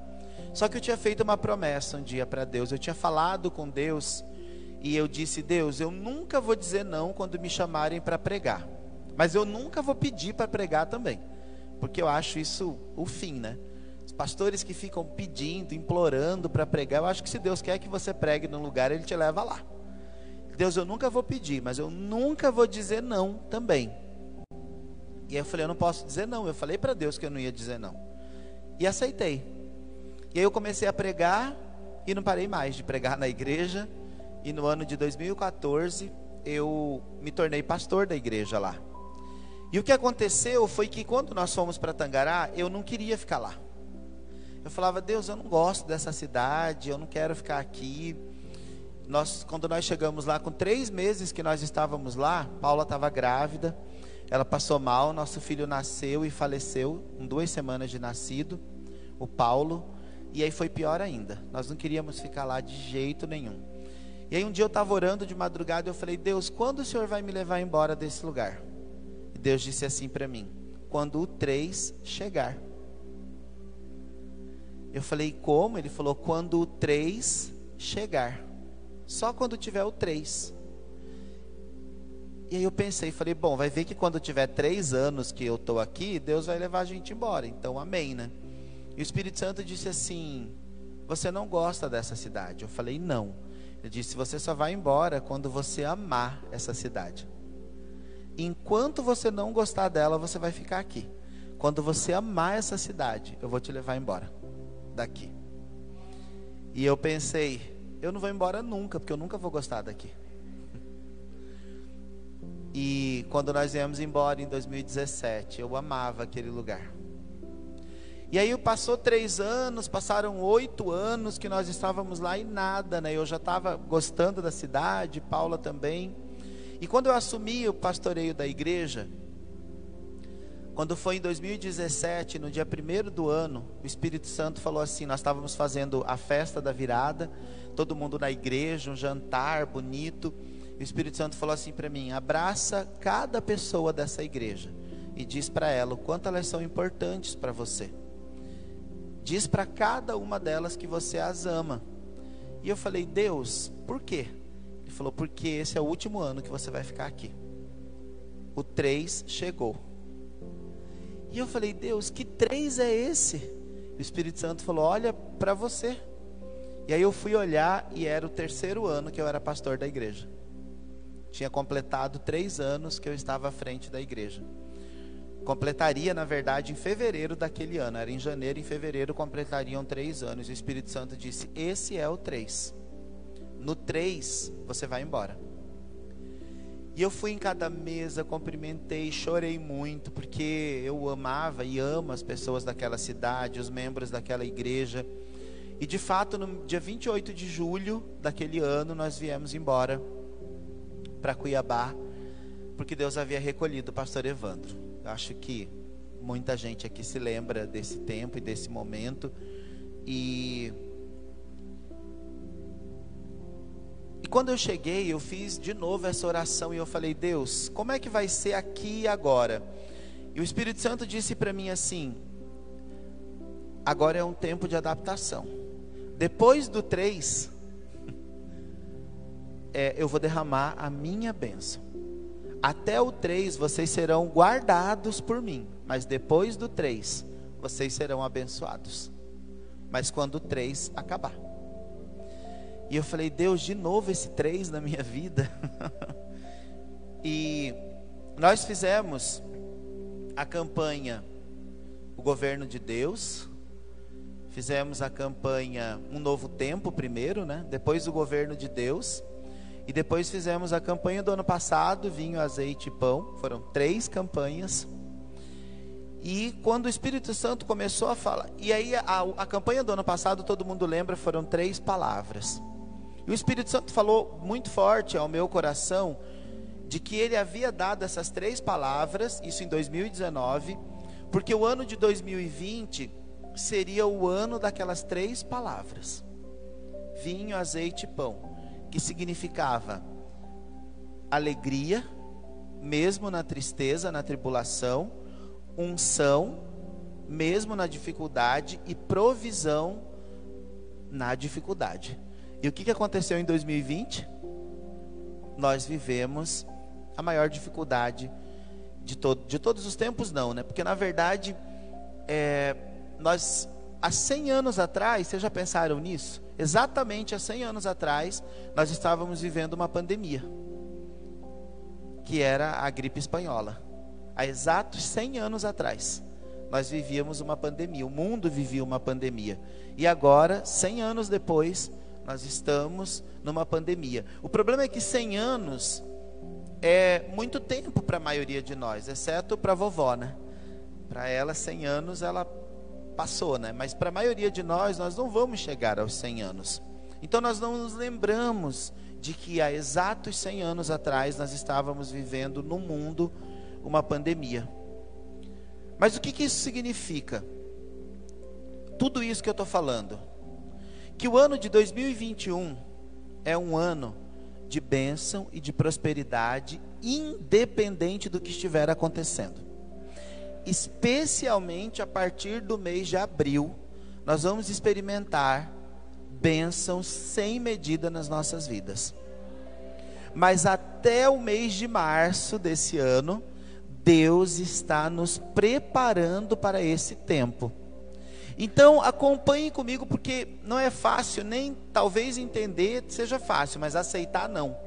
Só que eu tinha feito uma promessa um dia para Deus. Eu tinha falado com Deus e eu disse: Deus, eu nunca vou dizer não quando me chamarem para pregar. Mas eu nunca vou pedir para pregar também. Porque eu acho isso o fim, né? Pastores que ficam pedindo, implorando para pregar, eu acho que se Deus quer que você pregue num lugar, Ele te leva lá. Deus, eu nunca vou pedir, mas eu nunca vou dizer não também. E aí eu falei, eu não posso dizer não. Eu falei para Deus que eu não ia dizer não. E aceitei. E aí eu comecei a pregar e não parei mais de pregar na igreja. E no ano de 2014 eu me tornei pastor da igreja lá. E o que aconteceu foi que quando nós fomos para Tangará, eu não queria ficar lá. Eu falava, Deus, eu não gosto dessa cidade, eu não quero ficar aqui. Nós, quando nós chegamos lá, com três meses que nós estávamos lá, Paula estava grávida, ela passou mal, nosso filho nasceu e faleceu, com duas semanas de nascido, o Paulo. E aí foi pior ainda. Nós não queríamos ficar lá de jeito nenhum. E aí um dia eu estava orando de madrugada e eu falei: Deus, quando o Senhor vai me levar embora desse lugar? E Deus disse assim para mim: Quando o 3 chegar. Eu falei: Como? Ele falou: Quando o 3 chegar. Só quando tiver o 3. E aí eu pensei, falei, bom, vai ver que quando tiver três anos que eu estou aqui, Deus vai levar a gente embora. Então, amém, né? E o Espírito Santo disse assim: Você não gosta dessa cidade? Eu falei: Não. Ele disse: Você só vai embora quando você amar essa cidade. Enquanto você não gostar dela, você vai ficar aqui. Quando você amar essa cidade, eu vou te levar embora daqui. E eu pensei: Eu não vou embora nunca, porque eu nunca vou gostar daqui. E quando nós viemos embora em 2017, eu amava aquele lugar. E aí passou três anos, passaram oito anos que nós estávamos lá e nada, né? Eu já estava gostando da cidade, Paula também. E quando eu assumi o pastoreio da igreja, quando foi em 2017, no dia primeiro do ano, o Espírito Santo falou assim: nós estávamos fazendo a festa da virada, todo mundo na igreja, um jantar bonito. E o Espírito Santo falou assim para mim: abraça cada pessoa dessa igreja e diz para ela o quanto elas são importantes para você. Diz para cada uma delas que você as ama. E eu falei: Deus, por quê? Ele falou: porque esse é o último ano que você vai ficar aqui. O 3 chegou. E eu falei: Deus, que 3 é esse? O Espírito Santo falou: Olha para você. E aí eu fui olhar e era o terceiro ano que eu era pastor da igreja. Tinha completado três anos que eu estava à frente da igreja. Completaria, na verdade, em fevereiro daquele ano. Era em janeiro, em fevereiro completariam três anos. E o Espírito Santo disse: Esse é o três. No três, você vai embora. E eu fui em cada mesa, cumprimentei, chorei muito, porque eu amava e amo as pessoas daquela cidade, os membros daquela igreja. E de fato, no dia 28 de julho daquele ano, nós viemos embora para Cuiabá, porque Deus havia recolhido o pastor Evandro. Eu acho que muita gente aqui se lembra desse tempo e desse momento. E E quando eu cheguei, eu fiz de novo essa oração e eu falei: Deus, como é que vai ser aqui e agora? E o Espírito Santo disse para mim assim: agora é um tempo de adaptação. Depois do três, é, eu vou derramar a minha bênção. Até o três vocês serão guardados por mim, mas depois do três vocês serão abençoados. Mas quando o três acabar. E eu falei, Deus, de novo esse três na minha vida. e nós fizemos a campanha O Governo de Deus. Fizemos a campanha Um Novo Tempo primeiro, né? Depois o Governo de Deus. E depois fizemos a campanha do ano passado, vinho, azeite e pão. Foram três campanhas. E quando o Espírito Santo começou a falar, e aí a, a campanha do ano passado, todo mundo lembra, foram três palavras. E o Espírito Santo falou muito forte ao meu coração de que ele havia dado essas três palavras, isso em 2019, porque o ano de 2020 seria o ano daquelas três palavras: vinho, azeite e pão, que significava alegria, mesmo na tristeza, na tribulação, unção, mesmo na dificuldade, e provisão na dificuldade. E o que aconteceu em 2020? Nós vivemos a maior dificuldade de, todo, de todos os tempos, não, né? Porque na verdade, é, nós há 100 anos atrás, vocês já pensaram nisso? Exatamente há 100 anos atrás, nós estávamos vivendo uma pandemia, que era a gripe espanhola. Há exatos 100 anos atrás, nós vivíamos uma pandemia, o mundo vivia uma pandemia. E agora, 100 anos depois, nós estamos numa pandemia. O problema é que 100 anos é muito tempo para a maioria de nós, exceto para a vovó, né? Para ela, 100 anos, ela passou, né? Mas para a maioria de nós, nós não vamos chegar aos 100 anos. Então nós não nos lembramos de que há exatos 100 anos atrás nós estávamos vivendo no mundo uma pandemia. Mas o que, que isso significa? Tudo isso que eu estou falando que o ano de 2021 é um ano de bênção e de prosperidade, independente do que estiver acontecendo. Especialmente a partir do mês de abril, nós vamos experimentar bênçãos sem medida nas nossas vidas. Mas até o mês de março desse ano, Deus está nos preparando para esse tempo. Então acompanhe comigo, porque não é fácil, nem talvez entender seja fácil, mas aceitar não.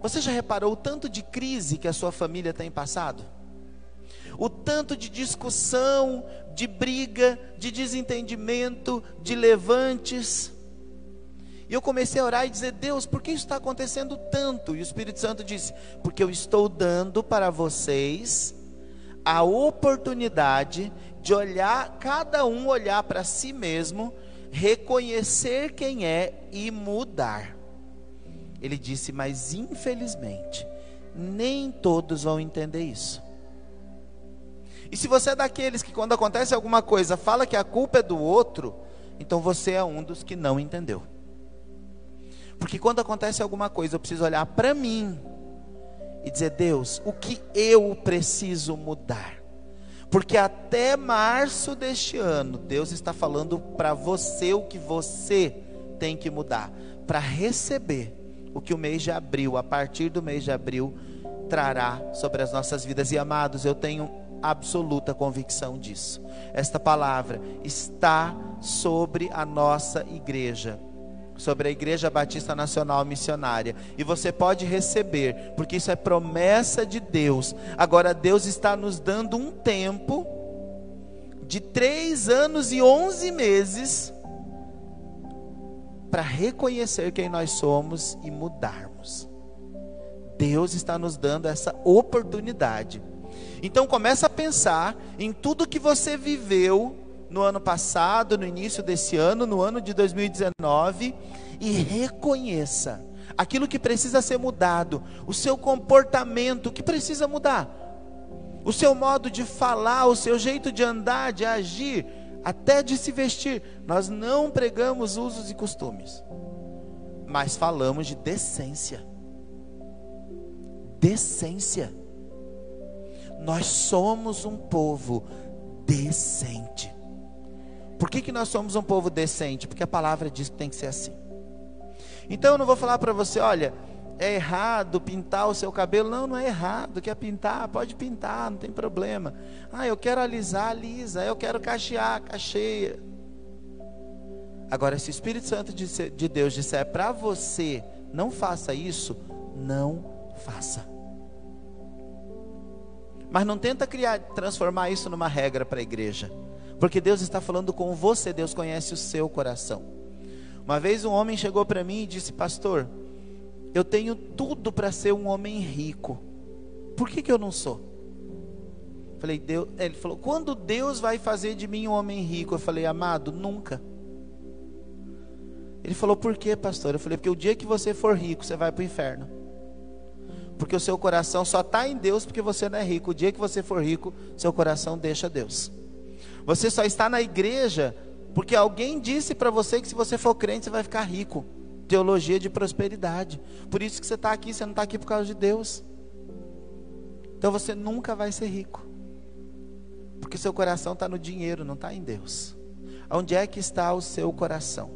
Você já reparou o tanto de crise que a sua família tem passado? O tanto de discussão, de briga, de desentendimento, de levantes. E eu comecei a orar e dizer: Deus, por que isso está acontecendo tanto? E o Espírito Santo disse: Porque eu estou dando para vocês a oportunidade de olhar, cada um olhar para si mesmo, reconhecer quem é e mudar. Ele disse, mas infelizmente, nem todos vão entender isso. E se você é daqueles que, quando acontece alguma coisa, fala que a culpa é do outro, então você é um dos que não entendeu. Porque quando acontece alguma coisa, eu preciso olhar para mim e dizer: Deus, o que eu preciso mudar? Porque até março deste ano, Deus está falando para você o que você tem que mudar para receber o que o mês de abril, a partir do mês de abril, trará sobre as nossas vidas. E amados, eu tenho absoluta convicção disso. Esta palavra está sobre a nossa igreja. Sobre a Igreja Batista Nacional Missionária. E você pode receber, porque isso é promessa de Deus. Agora, Deus está nos dando um tempo de três anos e onze meses para reconhecer quem nós somos e mudarmos. Deus está nos dando essa oportunidade. Então começa a pensar em tudo que você viveu no ano passado, no início desse ano, no ano de 2019 e reconheça aquilo que precisa ser mudado, o seu comportamento que precisa mudar, o seu modo de falar, o seu jeito de andar, de agir, até de se vestir. Nós não pregamos usos e costumes, mas falamos de decência. Decência. Nós somos um povo decente. Por que, que nós somos um povo decente? Porque a palavra diz que tem que ser assim. Então eu não vou falar para você, olha, é errado pintar o seu cabelo. Não, não é errado. Quer pintar? Pode pintar, não tem problema. Ah, eu quero alisar, alisa. Eu quero cachear, cacheia. Agora, se o Espírito Santo de Deus disser para você, não faça isso, não faça. Mas não tenta criar, transformar isso numa regra para a igreja. Porque Deus está falando com você, Deus conhece o seu coração. Uma vez um homem chegou para mim e disse: Pastor, eu tenho tudo para ser um homem rico. Por que, que eu não sou? Falei, Deus, ele falou: Quando Deus vai fazer de mim um homem rico? Eu falei, amado, nunca. Ele falou, por que, pastor? Eu falei, porque o dia que você for rico, você vai para o inferno. Porque o seu coração só está em Deus porque você não é rico. O dia que você for rico, seu coração deixa Deus. Você só está na igreja porque alguém disse para você que se você for crente você vai ficar rico. Teologia de prosperidade. Por isso que você está aqui, você não está aqui por causa de Deus. Então você nunca vai ser rico. Porque seu coração está no dinheiro, não está em Deus. Onde é que está o seu coração?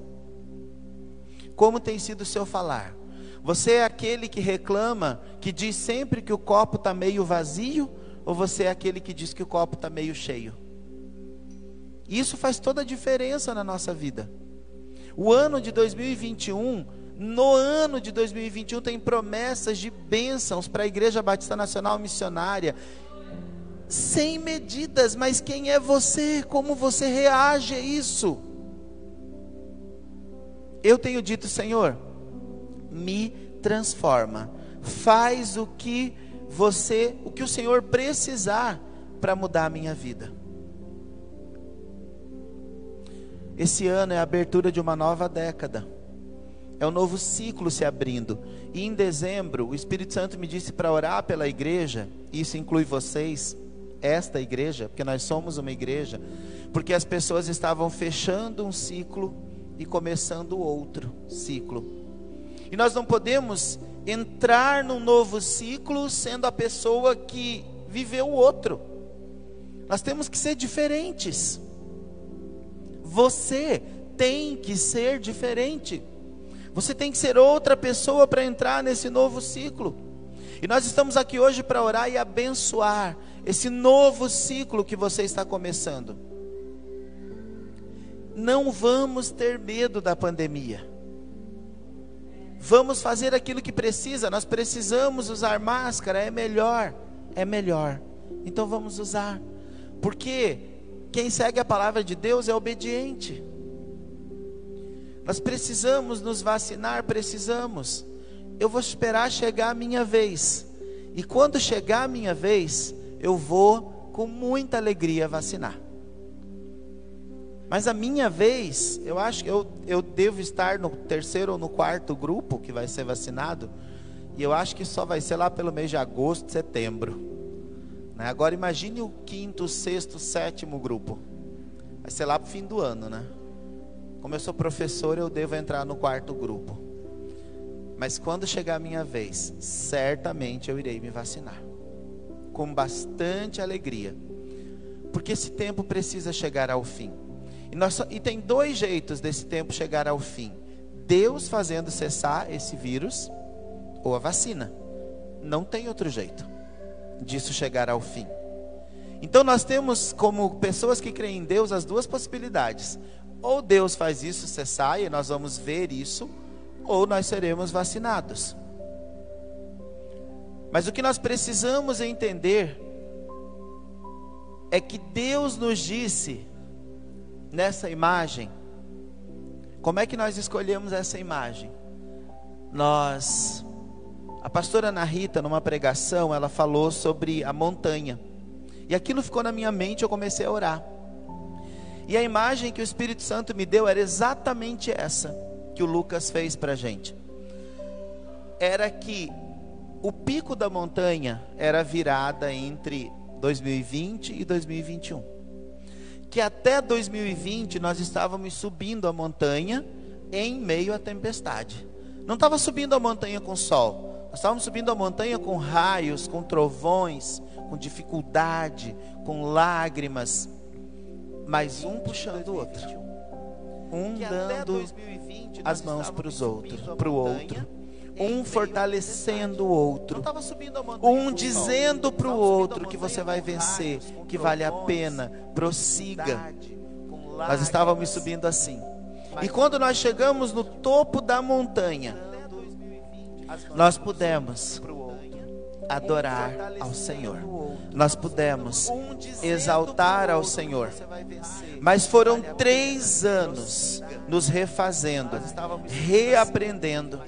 Como tem sido o seu falar? Você é aquele que reclama, que diz sempre que o copo está meio vazio? Ou você é aquele que diz que o copo está meio cheio? Isso faz toda a diferença na nossa vida. O ano de 2021, no ano de 2021, tem promessas de bênçãos para a Igreja Batista Nacional Missionária. Sem medidas, mas quem é você? Como você reage a isso? Eu tenho dito, Senhor, me transforma. Faz o que você, o que o Senhor precisar para mudar a minha vida. Esse ano é a abertura de uma nova década. É um novo ciclo se abrindo. E em dezembro, o Espírito Santo me disse para orar pela igreja, isso inclui vocês, esta igreja, porque nós somos uma igreja, porque as pessoas estavam fechando um ciclo e começando outro ciclo. E nós não podemos entrar num novo ciclo sendo a pessoa que viveu o outro. Nós temos que ser diferentes. Você tem que ser diferente. Você tem que ser outra pessoa para entrar nesse novo ciclo. E nós estamos aqui hoje para orar e abençoar esse novo ciclo que você está começando. Não vamos ter medo da pandemia. Vamos fazer aquilo que precisa. Nós precisamos usar máscara, é melhor, é melhor. Então vamos usar. Porque quem segue a palavra de Deus é obediente. Nós precisamos nos vacinar, precisamos. Eu vou esperar chegar a minha vez. E quando chegar a minha vez, eu vou com muita alegria vacinar. Mas a minha vez, eu acho que eu, eu devo estar no terceiro ou no quarto grupo que vai ser vacinado. E eu acho que só vai ser lá pelo mês de agosto, setembro. Né? Agora imagine o quinto, sexto, sétimo grupo. Vai ser lá para o fim do ano, né? Como eu sou professor, eu devo entrar no quarto grupo. Mas quando chegar a minha vez, certamente eu irei me vacinar. Com bastante alegria. Porque esse tempo precisa chegar ao fim. E, nós, e tem dois jeitos desse tempo chegar ao fim: Deus fazendo cessar esse vírus, ou a vacina. Não tem outro jeito disso chegar ao fim. Então nós temos como pessoas que creem em Deus as duas possibilidades. Ou Deus faz isso cessar e nós vamos ver isso, ou nós seremos vacinados. Mas o que nós precisamos entender é que Deus nos disse nessa imagem, como é que nós escolhemos essa imagem? Nós, a pastora Ana Rita, numa pregação, ela falou sobre a montanha. E aquilo ficou na minha mente, eu comecei a orar. E a imagem que o Espírito Santo me deu era exatamente essa que o Lucas fez para a gente. Era que o pico da montanha era virada entre 2020 e 2021. Que até 2020 nós estávamos subindo a montanha em meio à tempestade. Não estava subindo a montanha com sol, nós estávamos subindo a montanha com raios, com trovões, com dificuldade, com lágrimas, mas um puxando o outro, um dando as mãos para os outros, para o outro um fortalecendo o outro, um dizendo para o outro que você vai vencer, que vale a pena, prossiga. Nós estávamos subindo assim. E quando nós chegamos no topo da montanha, nós pudemos adorar ao Senhor. Nós pudemos exaltar ao Senhor. Mas foram três anos nos refazendo, reaprendendo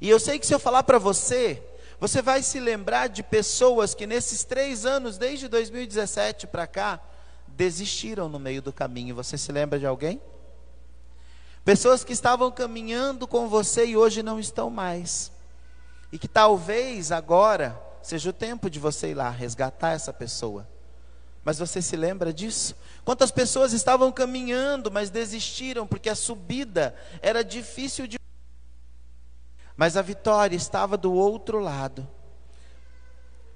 e eu sei que se eu falar para você, você vai se lembrar de pessoas que nesses três anos, desde 2017 para cá, desistiram no meio do caminho. Você se lembra de alguém? Pessoas que estavam caminhando com você e hoje não estão mais. E que talvez agora seja o tempo de você ir lá resgatar essa pessoa. Mas você se lembra disso? Quantas pessoas estavam caminhando, mas desistiram porque a subida era difícil de mas a vitória estava do outro lado.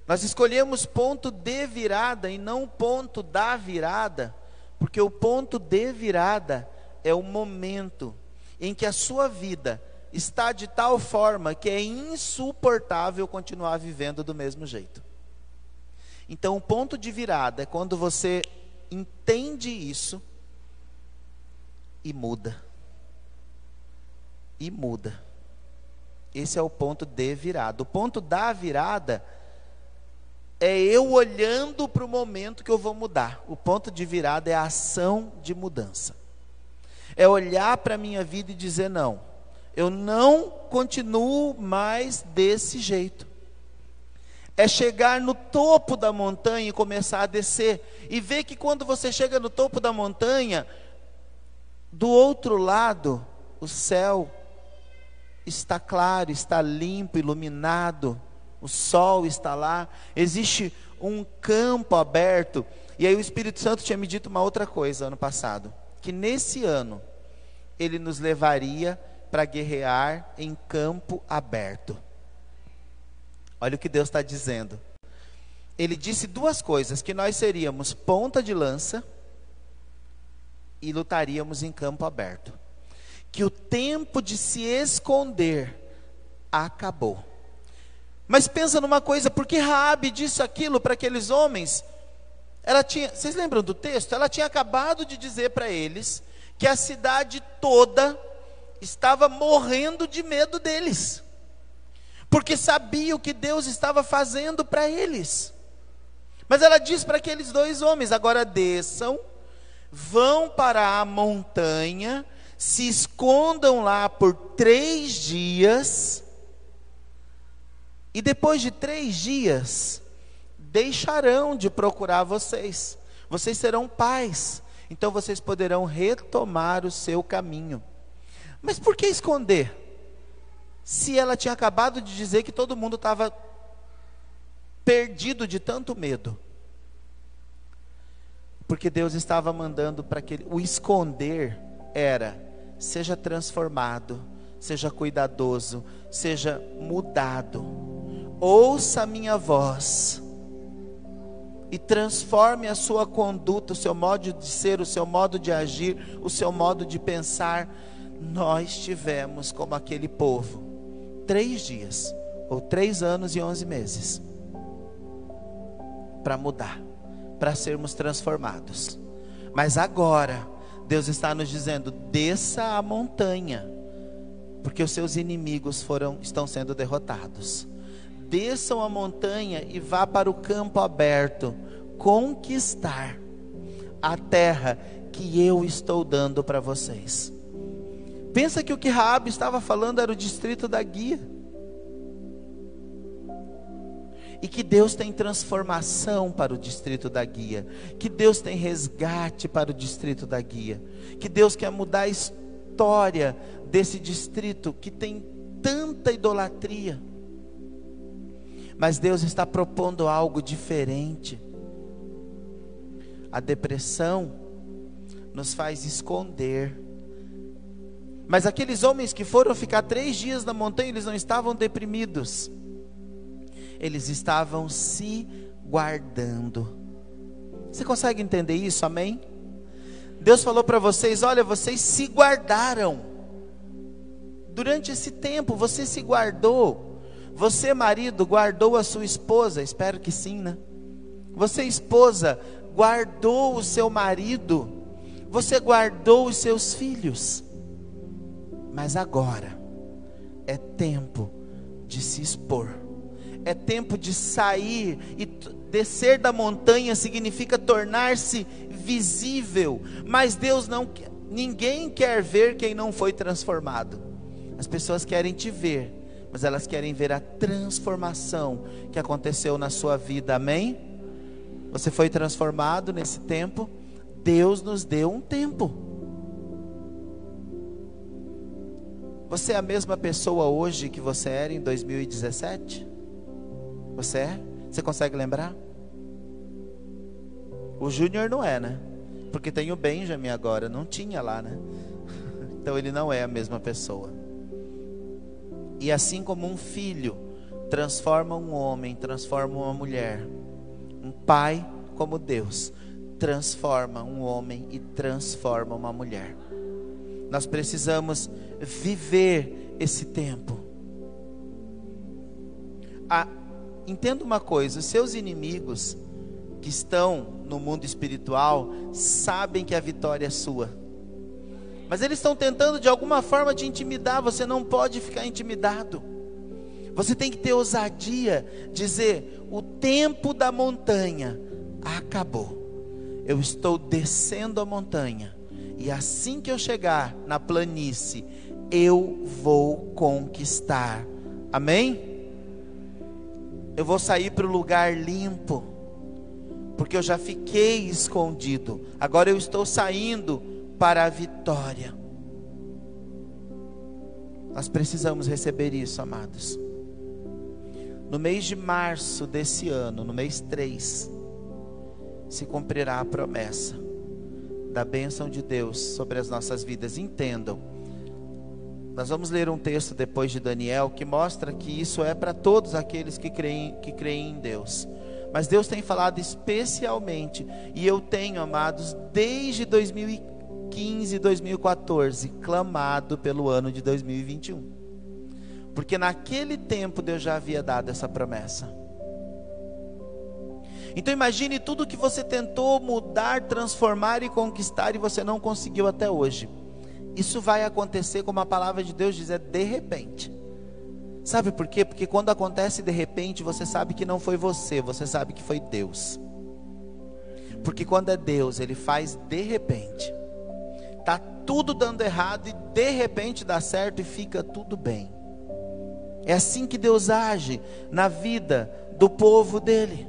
Nós escolhemos ponto de virada e não ponto da virada, porque o ponto de virada é o momento em que a sua vida está de tal forma que é insuportável continuar vivendo do mesmo jeito. Então, o ponto de virada é quando você entende isso e muda. E muda. Esse é o ponto de virada. O ponto da virada é eu olhando para o momento que eu vou mudar. O ponto de virada é a ação de mudança. É olhar para a minha vida e dizer: não, eu não continuo mais desse jeito. É chegar no topo da montanha e começar a descer. E ver que quando você chega no topo da montanha, do outro lado, o céu está claro, está limpo, iluminado, o sol está lá, existe um campo aberto. E aí o Espírito Santo tinha me dito uma outra coisa ano passado, que nesse ano ele nos levaria para guerrear em campo aberto. Olha o que Deus está dizendo. Ele disse duas coisas: que nós seríamos ponta de lança e lutaríamos em campo aberto que o tempo de se esconder acabou. Mas pensa numa coisa, porque Raabe disse aquilo para aqueles homens? Ela tinha, vocês lembram do texto? Ela tinha acabado de dizer para eles que a cidade toda estava morrendo de medo deles. Porque sabia o que Deus estava fazendo para eles. Mas ela diz para aqueles dois homens: agora desçam, vão para a montanha se escondam lá por três dias, e depois de três dias, deixarão de procurar vocês. Vocês serão pais, então vocês poderão retomar o seu caminho. Mas por que esconder? Se ela tinha acabado de dizer que todo mundo estava perdido de tanto medo. Porque Deus estava mandando para que o esconder era seja transformado, seja cuidadoso, seja mudado. Ouça a minha voz e transforme a sua conduta, o seu modo de ser, o seu modo de agir, o seu modo de pensar. Nós tivemos como aquele povo três dias, ou três anos e onze meses, para mudar, para sermos transformados. Mas agora, Deus está nos dizendo: desça a montanha, porque os seus inimigos foram estão sendo derrotados. Desçam a montanha e vá para o campo aberto, conquistar a terra que eu estou dando para vocês. Pensa que o que Raab estava falando era o distrito da guia. E que Deus tem transformação para o distrito da guia. Que Deus tem resgate para o distrito da guia. Que Deus quer mudar a história desse distrito que tem tanta idolatria. Mas Deus está propondo algo diferente. A depressão nos faz esconder. Mas aqueles homens que foram ficar três dias na montanha, eles não estavam deprimidos eles estavam se guardando. Você consegue entender isso? Amém? Deus falou para vocês: olha, vocês se guardaram. Durante esse tempo, você se guardou. Você, marido, guardou a sua esposa. Espero que sim, né? Você, esposa, guardou o seu marido. Você guardou os seus filhos. Mas agora é tempo de se expor é tempo de sair e descer da montanha significa tornar-se visível. Mas Deus não ninguém quer ver quem não foi transformado. As pessoas querem te ver, mas elas querem ver a transformação que aconteceu na sua vida. Amém? Você foi transformado nesse tempo. Deus nos deu um tempo. Você é a mesma pessoa hoje que você era em 2017? Você é? Você consegue lembrar? O Júnior não é, né? Porque tem o Benjamin agora, não tinha lá, né? Então ele não é a mesma pessoa. E assim como um filho transforma um homem, transforma uma mulher, um pai como Deus transforma um homem e transforma uma mulher. Nós precisamos viver esse tempo. A Entenda uma coisa: os seus inimigos que estão no mundo espiritual sabem que a vitória é sua. Mas eles estão tentando de alguma forma te intimidar, você não pode ficar intimidado. Você tem que ter ousadia, dizer: o tempo da montanha acabou. Eu estou descendo a montanha, e assim que eu chegar na planície, eu vou conquistar. Amém? eu vou sair para o lugar limpo, porque eu já fiquei escondido, agora eu estou saindo para a vitória. Nós precisamos receber isso, amados. No mês de março desse ano, no mês 3, se cumprirá a promessa da bênção de Deus sobre as nossas vidas. Entendam nós vamos ler um texto depois de Daniel que mostra que isso é para todos aqueles que creem, que creem em Deus. Mas Deus tem falado especialmente, e eu tenho, amados, desde 2015, 2014, clamado pelo ano de 2021. Porque naquele tempo Deus já havia dado essa promessa. Então imagine tudo que você tentou mudar, transformar e conquistar e você não conseguiu até hoje. Isso vai acontecer, como a palavra de Deus diz, é de repente. Sabe por quê? Porque quando acontece de repente, você sabe que não foi você, você sabe que foi Deus. Porque quando é Deus, Ele faz de repente. Tá tudo dando errado e de repente dá certo e fica tudo bem. É assim que Deus age na vida do povo dele.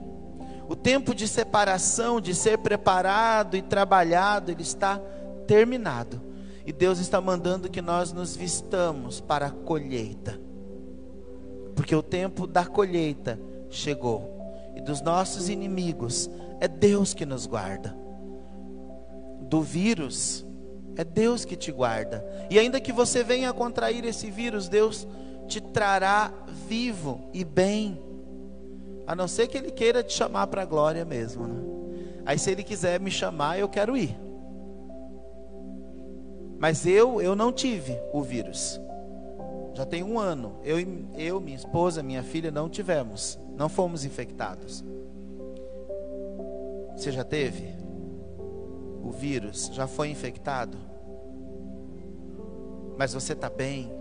O tempo de separação, de ser preparado e trabalhado, ele está terminado. E Deus está mandando que nós nos vistamos para a colheita. Porque o tempo da colheita chegou. E dos nossos inimigos é Deus que nos guarda. Do vírus é Deus que te guarda. E ainda que você venha a contrair esse vírus, Deus te trará vivo e bem. A não ser que Ele queira te chamar para a glória mesmo. Né? Aí, se Ele quiser me chamar, eu quero ir. Mas eu, eu não tive o vírus. Já tem um ano. Eu, eu, minha esposa, minha filha não tivemos. Não fomos infectados. Você já teve? O vírus já foi infectado? Mas você está bem?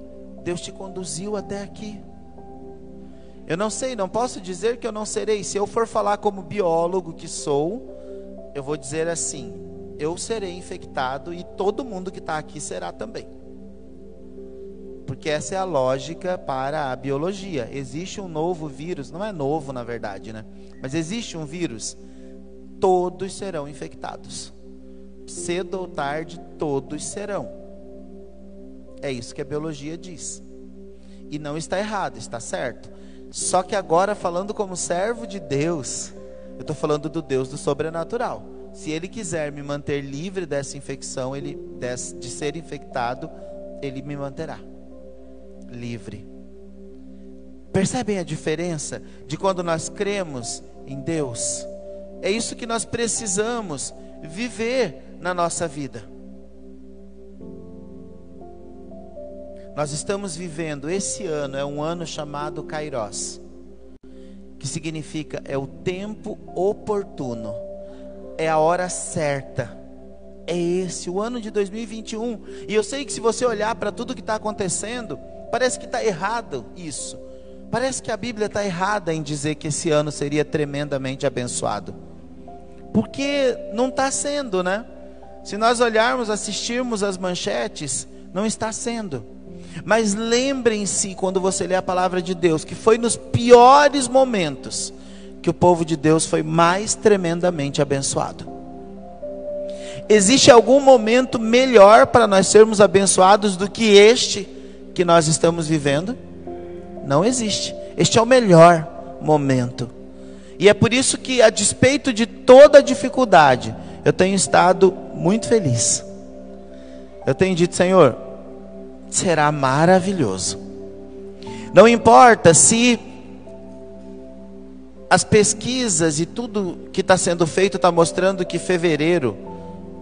Deus te conduziu até aqui. Eu não sei, não posso dizer que eu não serei. Se eu for falar como biólogo que sou, eu vou dizer assim: eu serei infectado e todo mundo que está aqui será também. Porque essa é a lógica para a biologia. Existe um novo vírus, não é novo na verdade, né? Mas existe um vírus, todos serão infectados. Cedo ou tarde, todos serão. É isso que a biologia diz. E não está errado, está certo. Só que agora, falando como servo de Deus, eu estou falando do Deus do sobrenatural. Se Ele quiser me manter livre dessa infecção, ele, de ser infectado, Ele me manterá livre. Percebem a diferença de quando nós cremos em Deus? É isso que nós precisamos viver na nossa vida. Nós estamos vivendo esse ano, é um ano chamado Kairos, que significa é o tempo oportuno, é a hora certa. É esse, o ano de 2021. E eu sei que se você olhar para tudo que está acontecendo, parece que está errado isso. Parece que a Bíblia está errada em dizer que esse ano seria tremendamente abençoado. Porque não está sendo, né? Se nós olharmos, assistirmos as manchetes, não está sendo. Mas lembrem-se, quando você lê a palavra de Deus, que foi nos piores momentos que o povo de Deus foi mais tremendamente abençoado. Existe algum momento melhor para nós sermos abençoados do que este que nós estamos vivendo? Não existe. Este é o melhor momento. E é por isso que, a despeito de toda a dificuldade, eu tenho estado muito feliz. Eu tenho dito, Senhor, será maravilhoso. Não importa se as pesquisas e tudo que está sendo feito está mostrando que fevereiro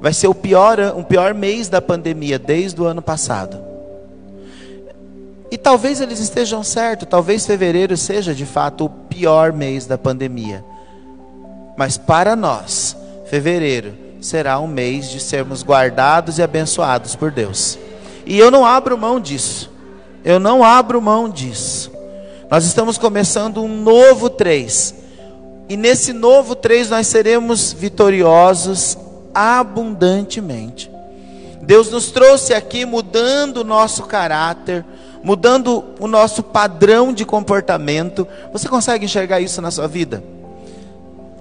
vai ser o pior, um pior mês da pandemia desde o ano passado. E talvez eles estejam certos, talvez fevereiro seja de fato o pior mês da pandemia. Mas para nós, fevereiro será um mês de sermos guardados e abençoados por Deus. E eu não abro mão disso. Eu não abro mão disso. Nós estamos começando um novo três. E nesse novo três nós seremos vitoriosos abundantemente. Deus nos trouxe aqui mudando o nosso caráter, mudando o nosso padrão de comportamento. Você consegue enxergar isso na sua vida?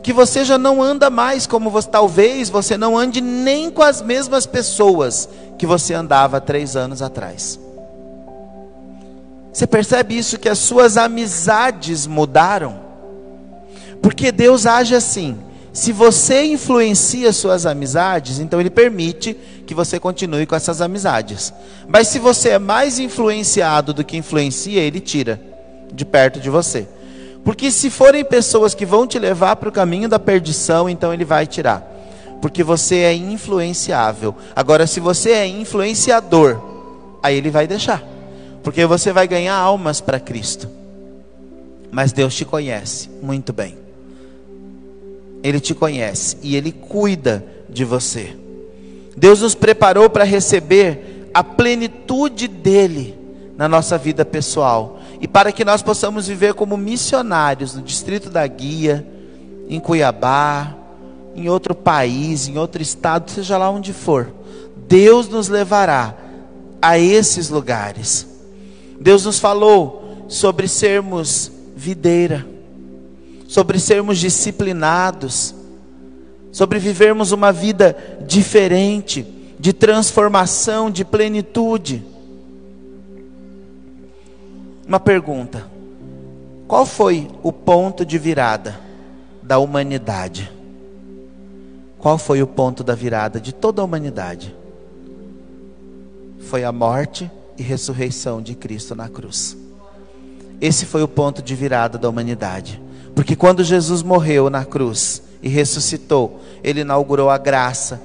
Que você já não anda mais como você, talvez você não ande nem com as mesmas pessoas que você andava três anos atrás. Você percebe isso que as suas amizades mudaram? Porque Deus age assim. Se você influencia suas amizades, então Ele permite que você continue com essas amizades. Mas se você é mais influenciado do que influencia, Ele tira de perto de você. Porque se forem pessoas que vão te levar para o caminho da perdição, então Ele vai tirar porque você é influenciável. Agora, se você é influenciador, aí ele vai deixar, porque você vai ganhar almas para Cristo. Mas Deus te conhece muito bem. Ele te conhece e ele cuida de você. Deus nos preparou para receber a plenitude dele na nossa vida pessoal e para que nós possamos viver como missionários no distrito da Guia, em Cuiabá, em outro país, em outro estado, seja lá onde for, Deus nos levará a esses lugares. Deus nos falou sobre sermos videira, sobre sermos disciplinados, sobre vivermos uma vida diferente, de transformação, de plenitude. Uma pergunta: qual foi o ponto de virada da humanidade? Qual foi o ponto da virada de toda a humanidade? Foi a morte e ressurreição de Cristo na cruz. Esse foi o ponto de virada da humanidade. Porque quando Jesus morreu na cruz e ressuscitou, ele inaugurou a graça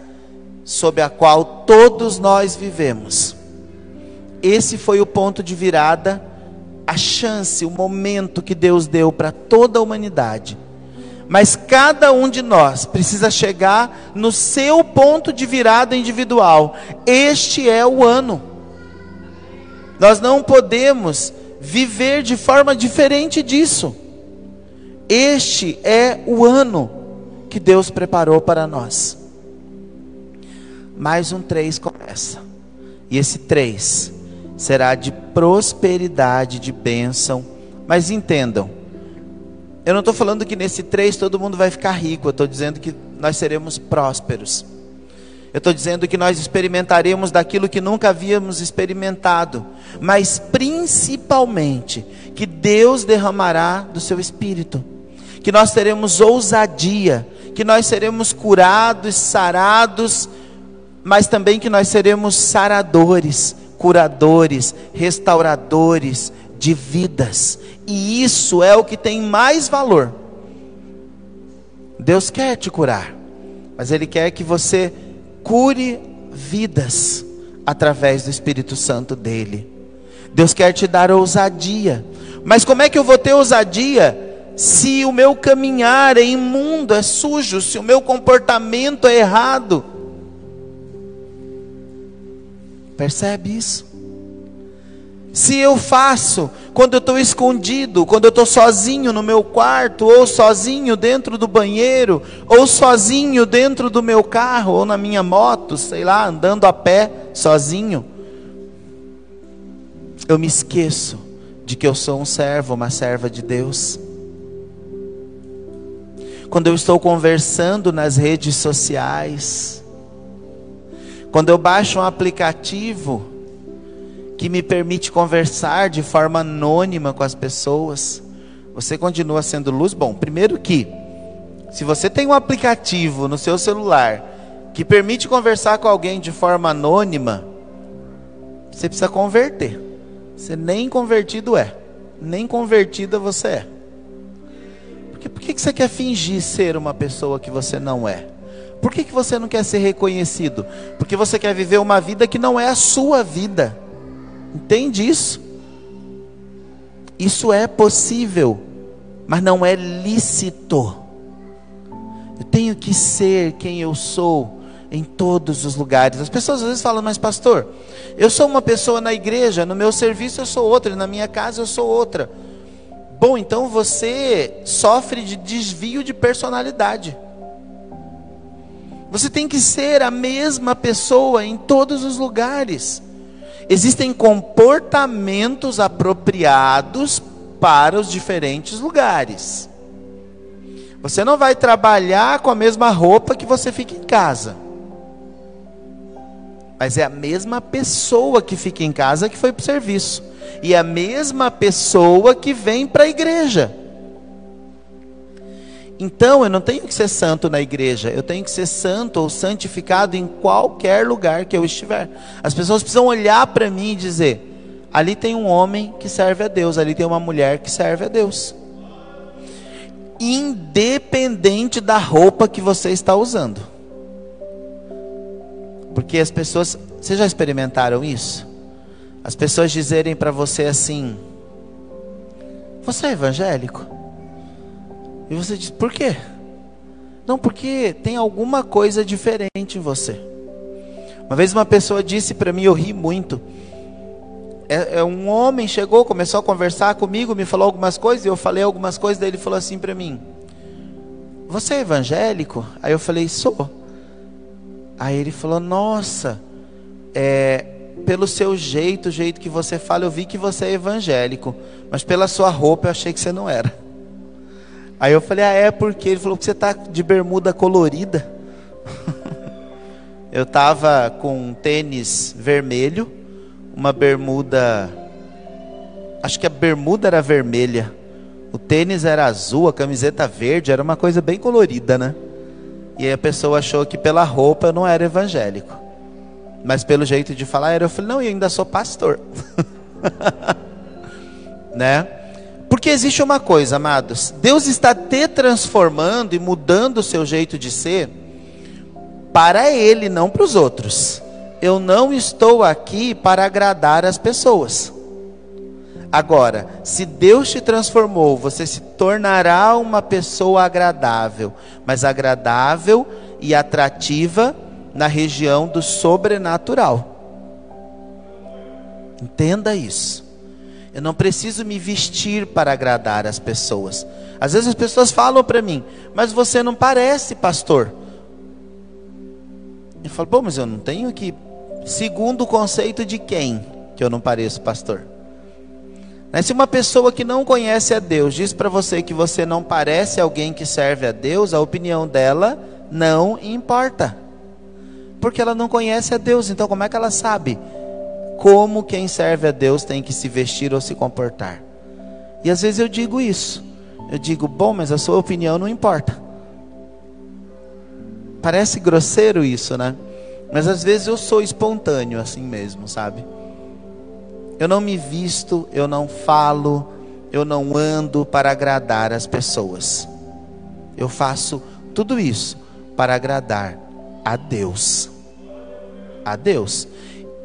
sob a qual todos nós vivemos. Esse foi o ponto de virada, a chance, o momento que Deus deu para toda a humanidade Mas cada um de nós precisa chegar no seu ponto de virada individual. Este é o ano. Nós não podemos viver de forma diferente disso. Este é o ano que Deus preparou para nós. Mais um três começa. E esse três será de prosperidade, de bênção. Mas entendam, eu não estou falando que nesse três todo mundo vai ficar rico, eu estou dizendo que nós seremos prósperos. Eu estou dizendo que nós experimentaremos daquilo que nunca havíamos experimentado, mas principalmente que Deus derramará do seu espírito, que nós teremos ousadia, que nós seremos curados, sarados, mas também que nós seremos saradores, curadores, restauradores de vidas. E isso é o que tem mais valor. Deus quer te curar, mas Ele quer que você cure vidas através do Espírito Santo dele. Deus quer te dar ousadia, mas como é que eu vou ter ousadia se o meu caminhar é imundo, é sujo, se o meu comportamento é errado? Percebe isso? Se eu faço quando eu estou escondido, quando eu estou sozinho no meu quarto, ou sozinho dentro do banheiro, ou sozinho dentro do meu carro, ou na minha moto, sei lá, andando a pé, sozinho, eu me esqueço de que eu sou um servo, uma serva de Deus. Quando eu estou conversando nas redes sociais, quando eu baixo um aplicativo que me permite conversar de forma anônima com as pessoas, você continua sendo luz? Bom, primeiro que, se você tem um aplicativo no seu celular que permite conversar com alguém de forma anônima, você precisa converter. Você nem convertido é, nem convertida você é. Por que você quer fingir ser uma pessoa que você não é? Por que, que você não quer ser reconhecido? Porque você quer viver uma vida que não é a sua vida. Entende isso? Isso é possível, mas não é lícito. Eu tenho que ser quem eu sou em todos os lugares. As pessoas às vezes falam, mas pastor, eu sou uma pessoa na igreja, no meu serviço eu sou outra, na minha casa eu sou outra. Bom, então você sofre de desvio de personalidade. Você tem que ser a mesma pessoa em todos os lugares. Existem comportamentos apropriados para os diferentes lugares. Você não vai trabalhar com a mesma roupa que você fica em casa. Mas é a mesma pessoa que fica em casa que foi para o serviço. E a mesma pessoa que vem para a igreja. Então eu não tenho que ser santo na igreja, eu tenho que ser santo ou santificado em qualquer lugar que eu estiver. As pessoas precisam olhar para mim e dizer: ali tem um homem que serve a Deus, ali tem uma mulher que serve a Deus. Independente da roupa que você está usando. Porque as pessoas, vocês já experimentaram isso? As pessoas dizerem para você assim: Você é evangélico? E você diz: Por quê? Não, porque tem alguma coisa diferente em você. Uma vez uma pessoa disse para mim, eu ri muito. É, é, um homem chegou, começou a conversar comigo, me falou algumas coisas, e eu falei algumas coisas, daí ele falou assim para mim: Você é evangélico? Aí eu falei: Sou. Aí ele falou: Nossa, é, pelo seu jeito, o jeito que você fala, eu vi que você é evangélico, mas pela sua roupa eu achei que você não era. Aí eu falei: Ah, é porque ele falou que você está de bermuda colorida. eu estava com um tênis vermelho, uma bermuda, acho que a bermuda era vermelha, o tênis era azul, a camiseta verde, era uma coisa bem colorida, né? E aí a pessoa achou que pela roupa eu não era evangélico. Mas pelo jeito de falar era, eu falei, não, eu ainda sou pastor. né? Porque existe uma coisa, amados, Deus está te transformando e mudando o seu jeito de ser para Ele, não para os outros. Eu não estou aqui para agradar as pessoas. Agora, se Deus te transformou, você se tornará uma pessoa agradável, mas agradável e atrativa na região do sobrenatural. Entenda isso. Eu não preciso me vestir para agradar as pessoas. Às vezes as pessoas falam para mim, mas você não parece pastor. Eu falo, pô, mas eu não tenho que. Segundo o conceito de quem que eu não pareço pastor? Mas se uma pessoa que não conhece a Deus diz para você que você não parece alguém que serve a Deus, a opinião dela não importa. Porque ela não conhece a Deus, então como é que ela sabe como quem serve a Deus tem que se vestir ou se comportar? E às vezes eu digo isso. Eu digo, bom, mas a sua opinião não importa. Parece grosseiro isso, né? Mas às vezes eu sou espontâneo assim mesmo, sabe? Eu não me visto, eu não falo, eu não ando para agradar as pessoas. Eu faço tudo isso para agradar a Deus. A Deus.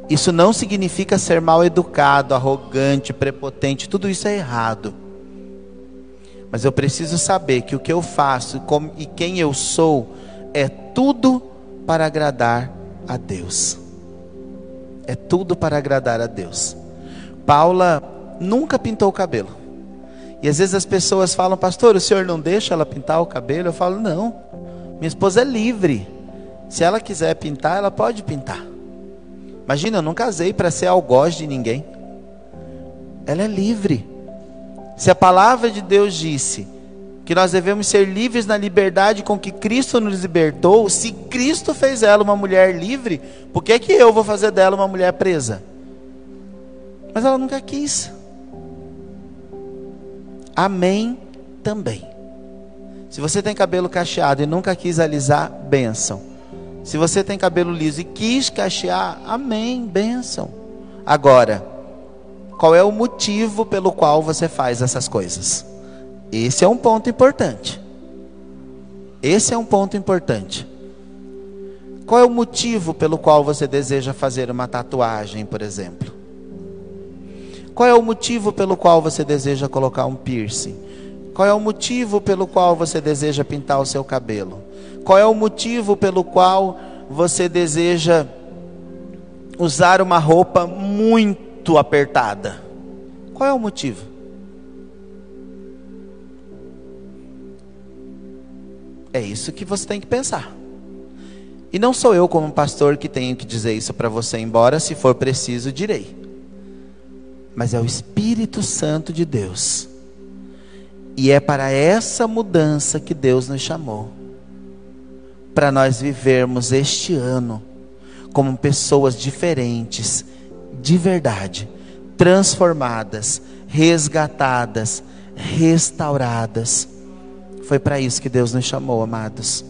Isso não significa ser mal educado, arrogante, prepotente, tudo isso é errado. Mas eu preciso saber que o que eu faço e quem eu sou é tudo para agradar a Deus. É tudo para agradar a Deus. Paula nunca pintou o cabelo. E às vezes as pessoas falam, pastor, o senhor não deixa ela pintar o cabelo? Eu falo, não. Minha esposa é livre. Se ela quiser pintar, ela pode pintar. Imagina, eu não casei para ser algoz de ninguém. Ela é livre. Se a palavra de Deus disse que nós devemos ser livres na liberdade com que Cristo nos libertou, se Cristo fez ela uma mulher livre, por que, que eu vou fazer dela uma mulher presa? Mas ela nunca quis. Amém também. Se você tem cabelo cacheado e nunca quis alisar, benção. Se você tem cabelo liso e quis cachear, amém, benção. Agora, qual é o motivo pelo qual você faz essas coisas? Esse é um ponto importante. Esse é um ponto importante. Qual é o motivo pelo qual você deseja fazer uma tatuagem, por exemplo? Qual é o motivo pelo qual você deseja colocar um piercing? Qual é o motivo pelo qual você deseja pintar o seu cabelo? Qual é o motivo pelo qual você deseja usar uma roupa muito apertada? Qual é o motivo? É isso que você tem que pensar. E não sou eu, como pastor, que tenho que dizer isso para você, embora, se for preciso, direi mas é o Espírito Santo de Deus. E é para essa mudança que Deus nos chamou. Para nós vivermos este ano como pessoas diferentes, de verdade, transformadas, resgatadas, restauradas. Foi para isso que Deus nos chamou, amados.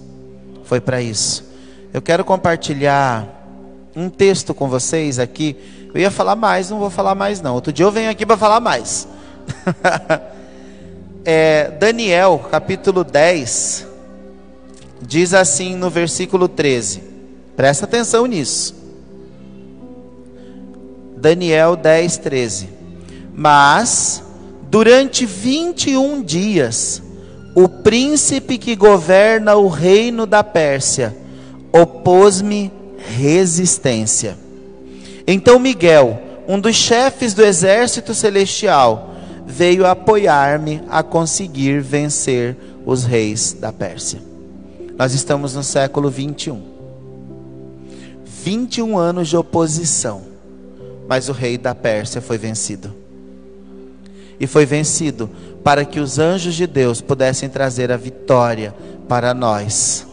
Foi para isso. Eu quero compartilhar um texto com vocês aqui eu ia falar mais, não vou falar mais não. Outro dia eu venho aqui para falar mais. é, Daniel, capítulo 10, diz assim no versículo 13. Presta atenção nisso. Daniel 10, 13. Mas, durante 21 dias, o príncipe que governa o reino da Pérsia opôs-me resistência então Miguel, um dos chefes do exército celestial, veio apoiar-me a conseguir vencer os reis da Pérsia. Nós estamos no século 21. 21 anos de oposição, mas o rei da Pérsia foi vencido. E foi vencido para que os anjos de Deus pudessem trazer a vitória para nós.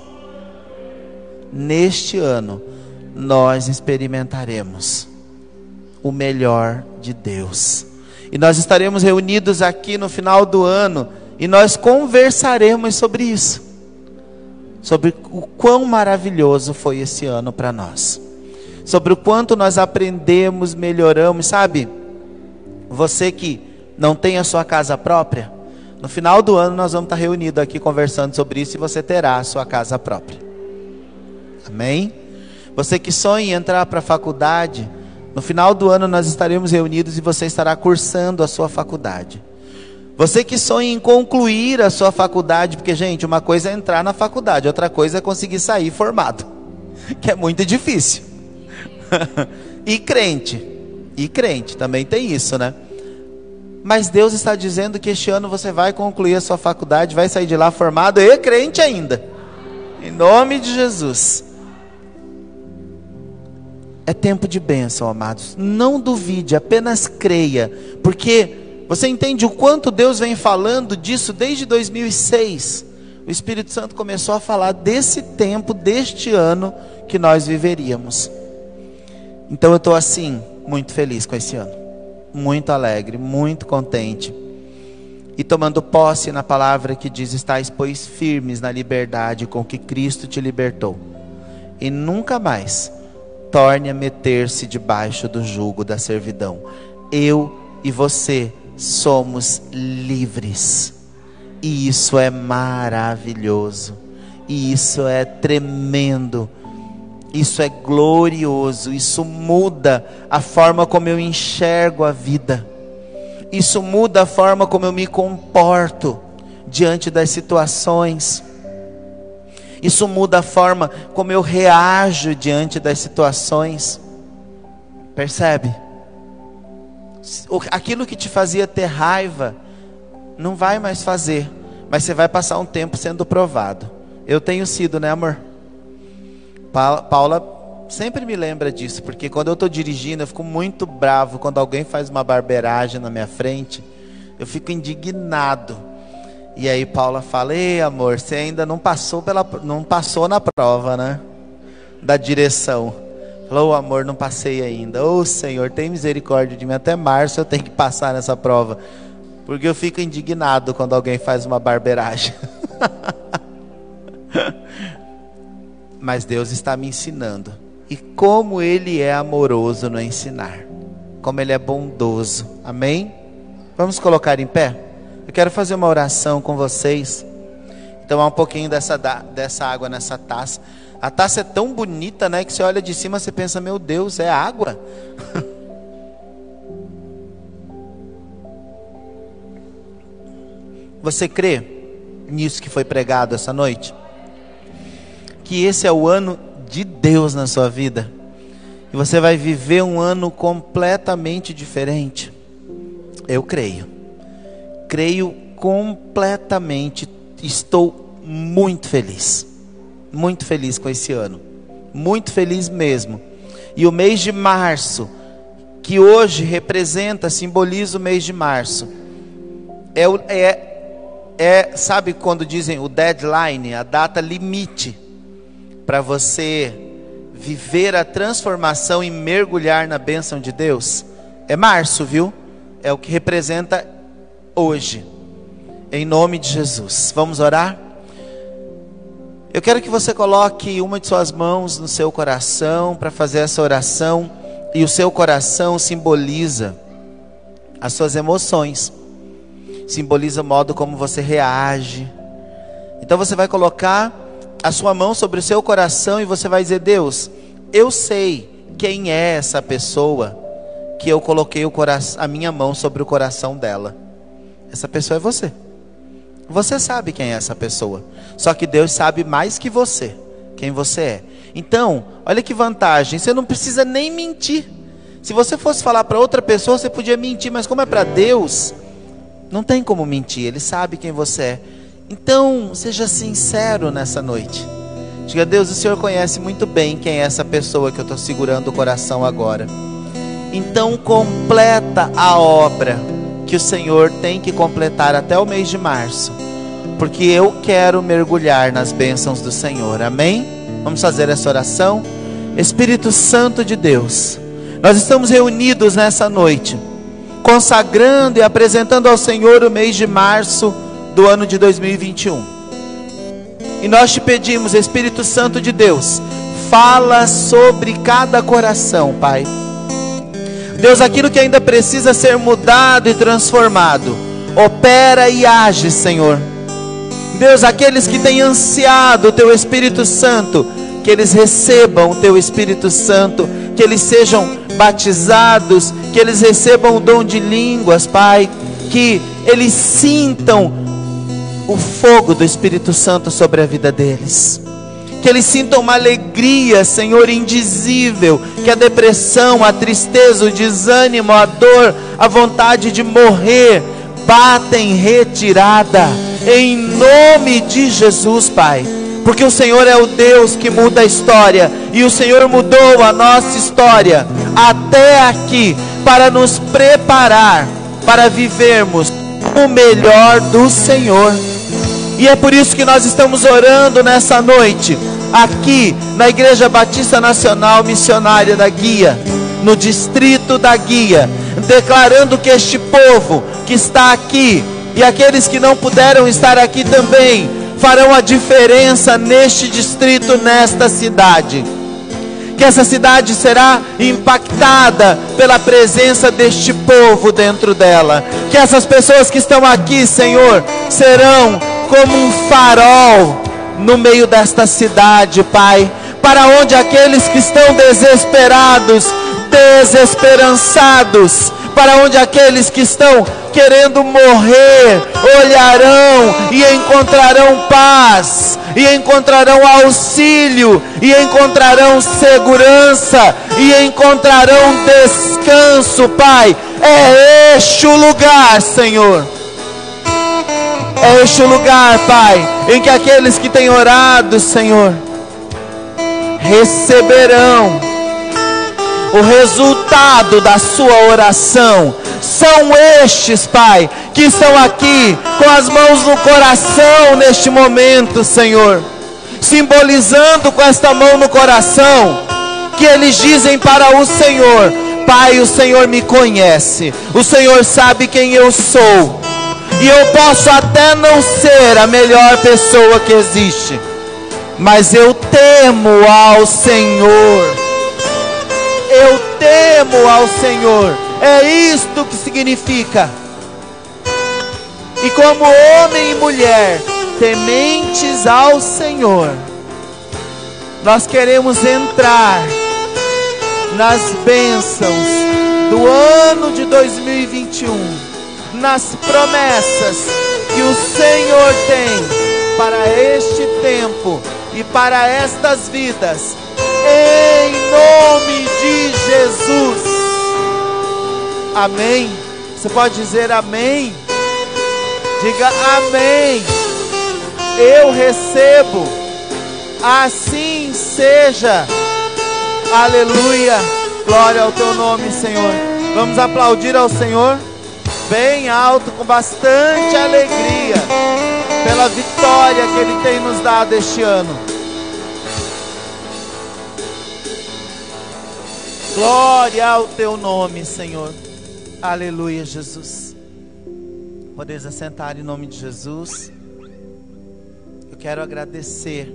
Neste ano, nós experimentaremos o melhor de Deus. E nós estaremos reunidos aqui no final do ano e nós conversaremos sobre isso. Sobre o quão maravilhoso foi esse ano para nós. Sobre o quanto nós aprendemos, melhoramos, sabe? Você que não tem a sua casa própria, no final do ano nós vamos estar reunidos aqui conversando sobre isso e você terá a sua casa própria. Amém? Você que sonha em entrar para a faculdade, No final do ano nós estaremos reunidos e você estará cursando a sua faculdade. Você que sonha em concluir a sua faculdade, porque, gente, uma coisa é entrar na faculdade, outra coisa é conseguir sair formado, que é muito difícil. e crente, e crente, também tem isso, né? Mas Deus está dizendo que este ano você vai concluir a sua faculdade, vai sair de lá formado e crente ainda. Em nome de Jesus. É tempo de bênção, amados. Não duvide, apenas creia, porque você entende o quanto Deus vem falando disso desde 2006? O Espírito Santo começou a falar desse tempo, deste ano que nós viveríamos. Então eu estou assim, muito feliz com esse ano, muito alegre, muito contente. E tomando posse na palavra que diz: Estais, pois, firmes na liberdade com que Cristo te libertou, e nunca mais torne a meter-se debaixo do jugo da servidão. Eu e você somos livres. E isso é maravilhoso. E isso é tremendo. Isso é glorioso. Isso muda a forma como eu enxergo a vida. Isso muda a forma como eu me comporto diante das situações. Isso muda a forma como eu reajo diante das situações. Percebe? Aquilo que te fazia ter raiva, não vai mais fazer, mas você vai passar um tempo sendo provado. Eu tenho sido, né, amor? Paula sempre me lembra disso, porque quando eu estou dirigindo, eu fico muito bravo quando alguém faz uma barbeiragem na minha frente, eu fico indignado. E aí Paula fala: "Ei, amor, você ainda não passou pela não passou na prova, né? Da direção." Falou, oh, amor, não passei ainda. Ô oh, Senhor, tem misericórdia de mim. Até março eu tenho que passar nessa prova. Porque eu fico indignado quando alguém faz uma barbeiragem. Mas Deus está me ensinando. E como Ele é amoroso no ensinar. Como Ele é bondoso. Amém? Vamos colocar em pé? Eu quero fazer uma oração com vocês. Tomar um pouquinho dessa, dessa água nessa taça. A taça é tão bonita, né, que você olha de cima e pensa, meu Deus, é água. Você crê nisso que foi pregado essa noite? Que esse é o ano de Deus na sua vida? E você vai viver um ano completamente diferente? Eu creio. Creio completamente. Estou muito feliz muito feliz com esse ano. Muito feliz mesmo. E o mês de março, que hoje representa, simboliza o mês de março, é, é, é sabe quando dizem o deadline, a data limite para você viver a transformação e mergulhar na bênção de Deus? É março, viu? É o que representa hoje. Em nome de Jesus. Vamos orar? Eu quero que você coloque uma de suas mãos no seu coração para fazer essa oração, e o seu coração simboliza as suas emoções, simboliza o modo como você reage. Então você vai colocar a sua mão sobre o seu coração e você vai dizer: Deus, eu sei quem é essa pessoa que eu coloquei a minha mão sobre o coração dela. Essa pessoa é você. Você sabe quem é essa pessoa. Só que Deus sabe mais que você, quem você é. Então, olha que vantagem, você não precisa nem mentir. Se você fosse falar para outra pessoa, você podia mentir, mas como é para Deus, não tem como mentir, Ele sabe quem você é. Então, seja sincero nessa noite. Diga, Deus, o Senhor conhece muito bem quem é essa pessoa que eu estou segurando o coração agora. Então, completa a obra que o Senhor tem que completar até o mês de março, porque eu quero mergulhar nas bênçãos do Senhor. Amém? Vamos fazer essa oração. Espírito Santo de Deus, nós estamos reunidos nessa noite, consagrando e apresentando ao Senhor o mês de março do ano de 2021. E nós te pedimos, Espírito Santo de Deus, fala sobre cada coração, Pai Deus, aquilo que ainda precisa ser mudado e transformado, opera e age, Senhor. Deus, aqueles que têm ansiado o Teu Espírito Santo, que eles recebam o teu Espírito Santo, que eles sejam batizados, que eles recebam o dom de línguas, Pai, que eles sintam o fogo do Espírito Santo sobre a vida deles. Que eles sintam uma alegria, Senhor, indizível. Que a depressão, a tristeza, o desânimo, a dor, a vontade de morrer, batem retirada. Em nome de Jesus, Pai. Porque o Senhor é o Deus que muda a história. E o Senhor mudou a nossa história até aqui para nos preparar para vivermos o melhor do Senhor. E é por isso que nós estamos orando nessa noite, aqui na Igreja Batista Nacional Missionária da Guia, no distrito da Guia, declarando que este povo que está aqui e aqueles que não puderam estar aqui também farão a diferença neste distrito, nesta cidade que essa cidade será impactada pela presença deste povo dentro dela. Que essas pessoas que estão aqui, Senhor, serão como um farol no meio desta cidade, Pai, para onde aqueles que estão desesperados, desesperançados, para onde aqueles que estão querendo morrer olharão e encontrarão paz, e encontrarão auxílio, e encontrarão segurança, e encontrarão descanso, Pai. É este o lugar, Senhor. É este o lugar, Pai, em que aqueles que têm orado, Senhor, receberão o resultado da sua oração. São estes, Pai, que estão aqui com as mãos no coração neste momento, Senhor, simbolizando com esta mão no coração, que eles dizem para o Senhor: Pai, o Senhor me conhece, o Senhor sabe quem eu sou, e eu posso até não ser a melhor pessoa que existe, mas eu temo ao Senhor eu temo ao Senhor. É isto que significa. E como homem e mulher tementes ao Senhor, nós queremos entrar nas bênçãos do ano de 2021, nas promessas que o Senhor tem para este tempo e para estas vidas em nome de Jesus. Amém. Você pode dizer amém? Diga amém. Eu recebo. Assim seja. Aleluia. Glória ao teu nome, Senhor. Vamos aplaudir ao Senhor bem alto, com bastante alegria, pela vitória que Ele tem nos dado este ano. Glória ao teu nome, Senhor. Aleluia, Jesus. Podeis assentar em nome de Jesus. Eu quero agradecer,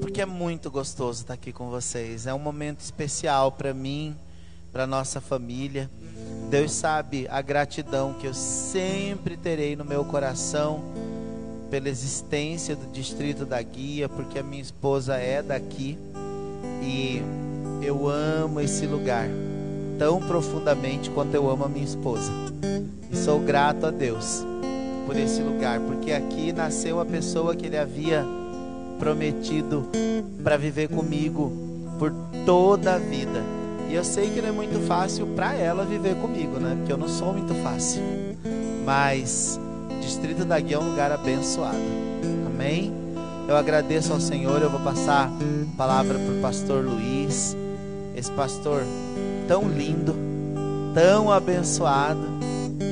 porque é muito gostoso estar aqui com vocês. É um momento especial para mim, para nossa família. Deus sabe a gratidão que eu sempre terei no meu coração pela existência do distrito da Guia, porque a minha esposa é daqui e eu amo esse lugar tão profundamente quanto eu amo a minha esposa. E sou grato a Deus por esse lugar, porque aqui nasceu a pessoa que ele havia prometido para viver comigo por toda a vida. E eu sei que não é muito fácil para ela viver comigo, né? Porque eu não sou muito fácil. Mas Distrito da Guia é um lugar abençoado. Amém? Eu agradeço ao Senhor. Eu vou passar a palavra para o pastor Luiz esse pastor tão lindo, tão abençoado,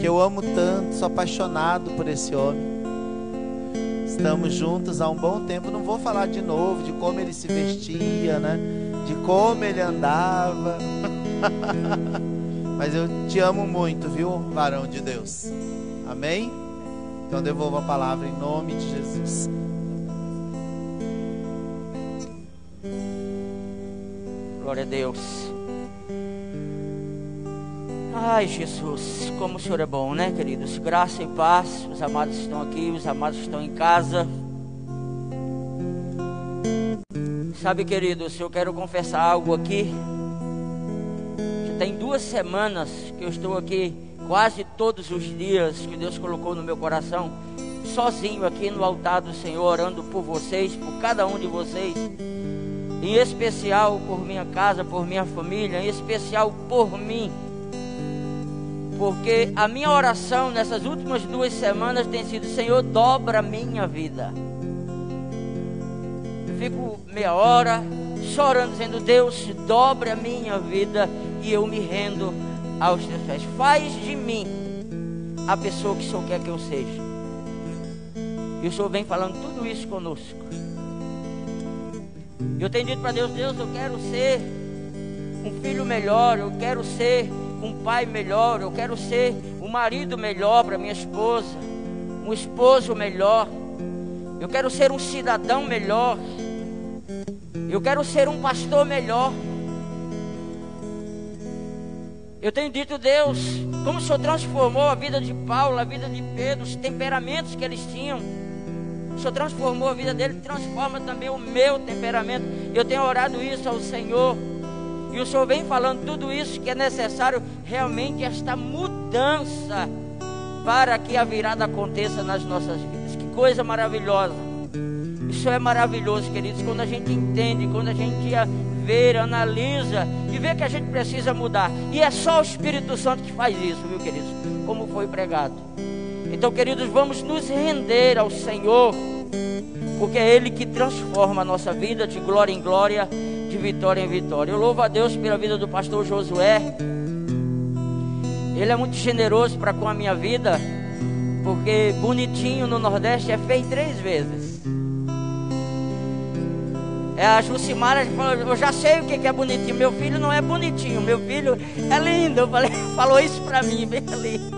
que eu amo tanto, sou apaixonado por esse homem. Estamos juntos há um bom tempo. Não vou falar de novo de como ele se vestia, né? De como ele andava. Mas eu te amo muito, viu, varão de Deus. Amém? Então devolvo a palavra em nome de Jesus. Glória a Deus. Ai, Jesus, como o Senhor é bom, né, queridos? Graça e paz. Os amados estão aqui, os amados estão em casa. Sabe, queridos, eu quero confessar algo aqui. Já tem duas semanas que eu estou aqui, quase todos os dias que Deus colocou no meu coração, sozinho aqui no altar do Senhor, orando por vocês, por cada um de vocês, em especial por minha casa, por minha família, em especial por mim. Porque a minha oração nessas últimas duas semanas tem sido: Senhor, dobra minha vida. Fico meia hora chorando, dizendo: Deus, dobre a minha vida e eu me rendo aos teus pés. Faz de mim a pessoa que o Senhor quer que eu seja. E o Senhor vem falando tudo isso conosco. Eu tenho dito para Deus: Deus, eu quero ser um filho melhor, eu quero ser um pai melhor, eu quero ser um marido melhor para minha esposa, um esposo melhor, eu quero ser um cidadão melhor, eu quero ser um pastor melhor. Eu tenho dito, Deus, como o Senhor transformou a vida de Paulo, a vida de Pedro, os temperamentos que eles tinham. O Senhor transformou a vida dele, transforma também o meu temperamento. Eu tenho orado isso ao Senhor. E o Senhor vem falando tudo isso que é necessário realmente esta mudança para que a virada aconteça nas nossas vidas. Que coisa maravilhosa. Isso é maravilhoso, queridos, quando a gente entende, quando a gente vê, analisa e vê que a gente precisa mudar. E é só o Espírito Santo que faz isso, viu, queridos? Como foi pregado. Então, queridos, vamos nos render ao Senhor, porque é Ele que transforma a nossa vida de glória em glória de vitória em vitória. Eu louvo a Deus pela vida do pastor Josué. Ele é muito generoso para com a minha vida, porque bonitinho no Nordeste é feito três vezes. É a Jucimara falou, eu já sei o que é bonitinho. Meu filho não é bonitinho, meu filho é lindo. Eu falei, falou isso para mim, bem ali.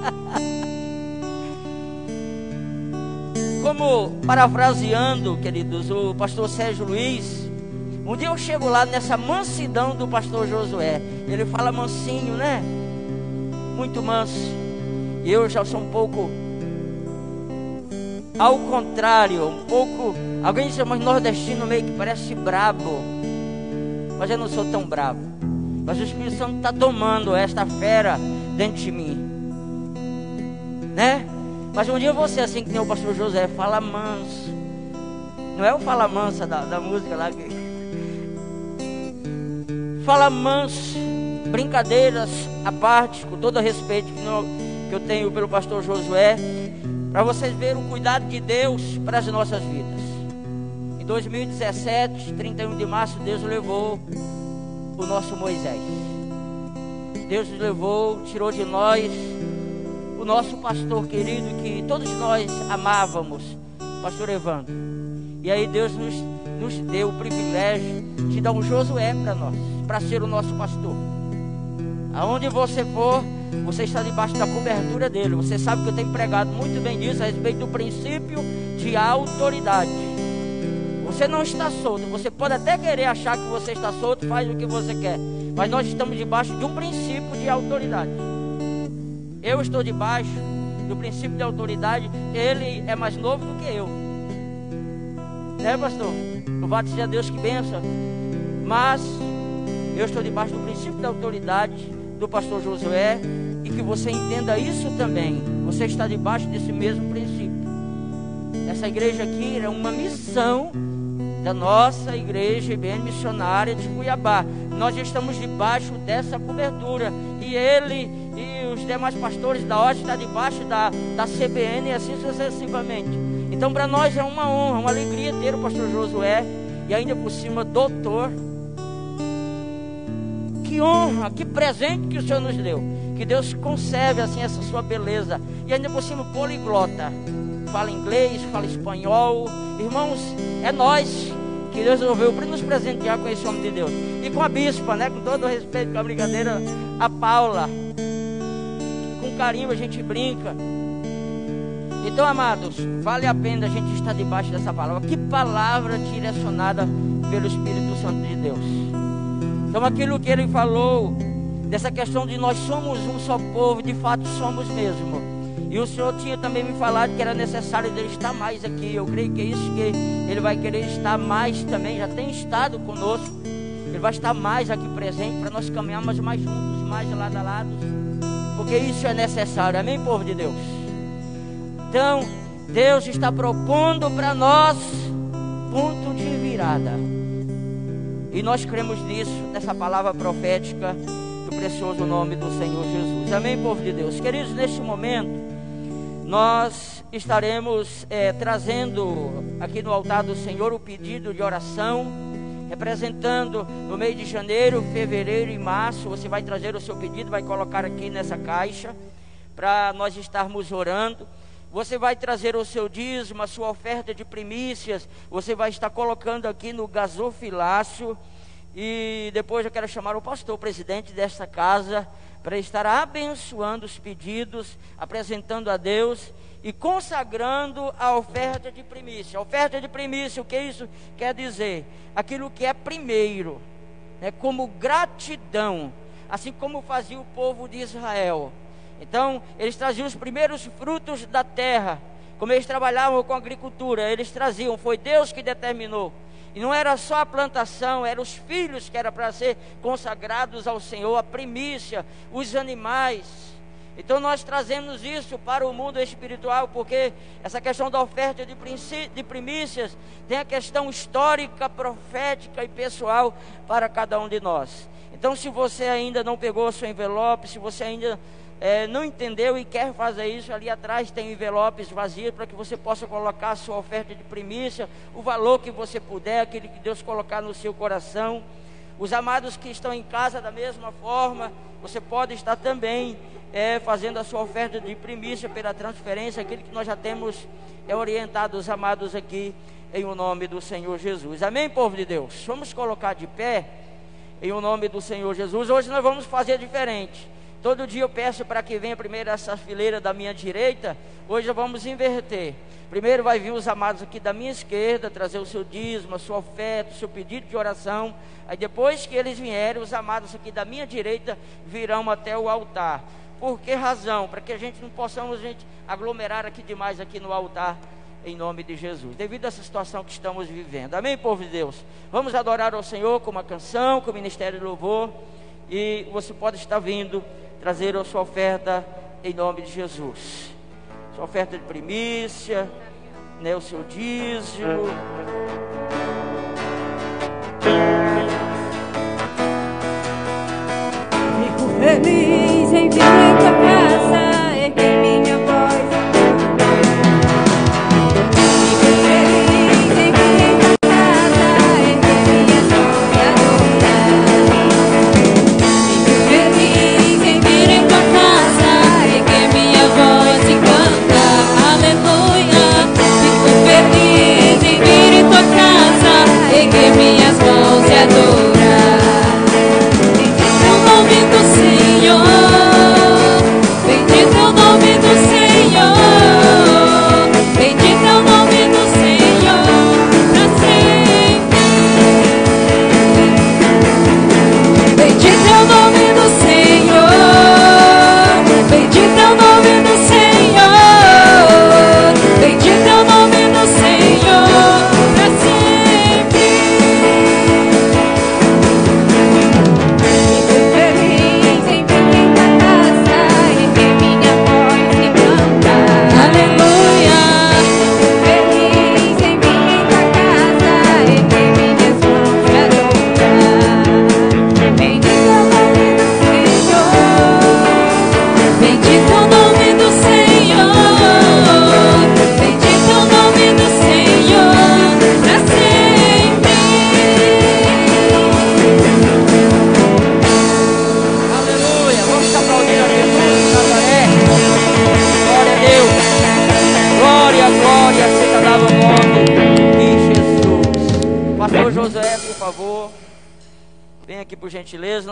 Como parafraseando, queridos, o pastor Sérgio Luiz, um dia eu chego lá nessa mansidão do pastor Josué. Ele fala mansinho, né? Muito manso. Eu já sou um pouco ao contrário, um pouco. Alguém diz, mas nordestino meio que parece brabo. Mas eu não sou tão brabo. Mas o Espírito Santo está tomando esta fera dentro de mim. Né? Mas um dia você, assim que tem o pastor José, fala manso. Não é o fala mansa da, da música lá que fala manso, brincadeiras à parte, com todo o respeito que eu tenho pelo pastor Josué, para vocês verem o cuidado de Deus para as nossas vidas. Em 2017, 31 de março, Deus levou o nosso Moisés. Deus nos levou, tirou de nós o nosso pastor querido que todos nós amávamos, pastor Evandro. E aí Deus nos, nos deu o privilégio de dar um Josué para nós para ser o nosso pastor. Aonde você for, você está debaixo da cobertura dele. Você sabe que eu tenho pregado muito bem disso a respeito do princípio de autoridade. Você não está solto. Você pode até querer achar que você está solto, faz o que você quer. Mas nós estamos debaixo de um princípio de autoridade. Eu estou debaixo do princípio de autoridade. Ele é mais novo do que eu. Né, pastor? Louvado seja Deus que benção. Mas eu estou debaixo do princípio da autoridade do pastor Josué e que você entenda isso também. Você está debaixo desse mesmo princípio. Essa igreja aqui é uma missão da nossa igreja IBN missionária de Cuiabá. Nós estamos debaixo dessa cobertura e ele e os demais pastores da OST estão debaixo da, da CBN e assim sucessivamente. Então, para nós é uma honra, uma alegria ter o pastor Josué e ainda por cima, doutor que honra, que presente que o Senhor nos deu. Que Deus conserve assim essa sua beleza. E ainda por cima, poliglota. Fala inglês, fala espanhol. Irmãos, é nós que Deus resolveu nos presentear com esse homem de Deus. E com a bispa, né? Com todo o respeito, com a brincadeira, a Paula. Com carinho a gente brinca. Então, amados, vale a pena a gente estar debaixo dessa palavra. Que palavra direcionada pelo Espírito Santo de Deus. Então, aquilo que ele falou, dessa questão de nós somos um só povo, de fato somos mesmo. E o Senhor tinha também me falado que era necessário ele estar mais aqui. Eu creio que é isso que ele vai querer estar mais também. Já tem estado conosco. Ele vai estar mais aqui presente para nós caminharmos mais juntos, mais lado a lado. Porque isso é necessário. Amém, povo de Deus? Então, Deus está propondo para nós ponto de virada. E nós cremos nisso, nessa palavra profética do precioso nome do Senhor Jesus. Amém, povo de Deus. Queridos, neste momento, nós estaremos é, trazendo aqui no altar do Senhor o pedido de oração, representando no mês de janeiro, fevereiro e março. Você vai trazer o seu pedido, vai colocar aqui nessa caixa, para nós estarmos orando. Você vai trazer o seu dízimo, a sua oferta de primícias. Você vai estar colocando aqui no gasofilácio. E depois eu quero chamar o pastor, o presidente desta casa, para estar abençoando os pedidos, apresentando a Deus e consagrando a oferta de primícia. A oferta de primícia, o que isso quer dizer? Aquilo que é primeiro, né, como gratidão, assim como fazia o povo de Israel. Então, eles traziam os primeiros frutos da terra. Como eles trabalhavam com agricultura, eles traziam, foi Deus que determinou. E não era só a plantação, eram os filhos que era para ser consagrados ao Senhor, a primícia, os animais. Então nós trazemos isso para o mundo espiritual, porque essa questão da oferta de, de primícias tem a questão histórica, profética e pessoal para cada um de nós. Então, se você ainda não pegou o seu envelope, se você ainda é, não entendeu e quer fazer isso, ali atrás tem envelopes vazios para que você possa colocar a sua oferta de primícia, o valor que você puder, aquele que Deus colocar no seu coração. Os amados que estão em casa da mesma forma, você pode estar também é, fazendo a sua oferta de primícia pela transferência, aquele que nós já temos é, orientado os amados aqui em o nome do Senhor Jesus. Amém, povo de Deus? Vamos colocar de pé em o nome do Senhor Jesus. Hoje nós vamos fazer diferente. Todo dia eu peço para que venha primeiro essa fileira da minha direita. Hoje vamos inverter. Primeiro vai vir os amados aqui da minha esquerda, trazer o seu dízimo, a sua oferta, o seu pedido de oração. Aí depois que eles vierem, os amados aqui da minha direita virão até o altar. Por que razão? Para que a gente não possamos gente, aglomerar aqui demais aqui no altar em nome de Jesus, devido a essa situação que estamos vivendo. Amém, povo de Deus? Vamos adorar ao Senhor com uma canção, com o ministério de louvor. E você pode estar vindo trazer a sua oferta em nome de Jesus. Sua oferta de primícia, né, o seu dízimo. Fico feliz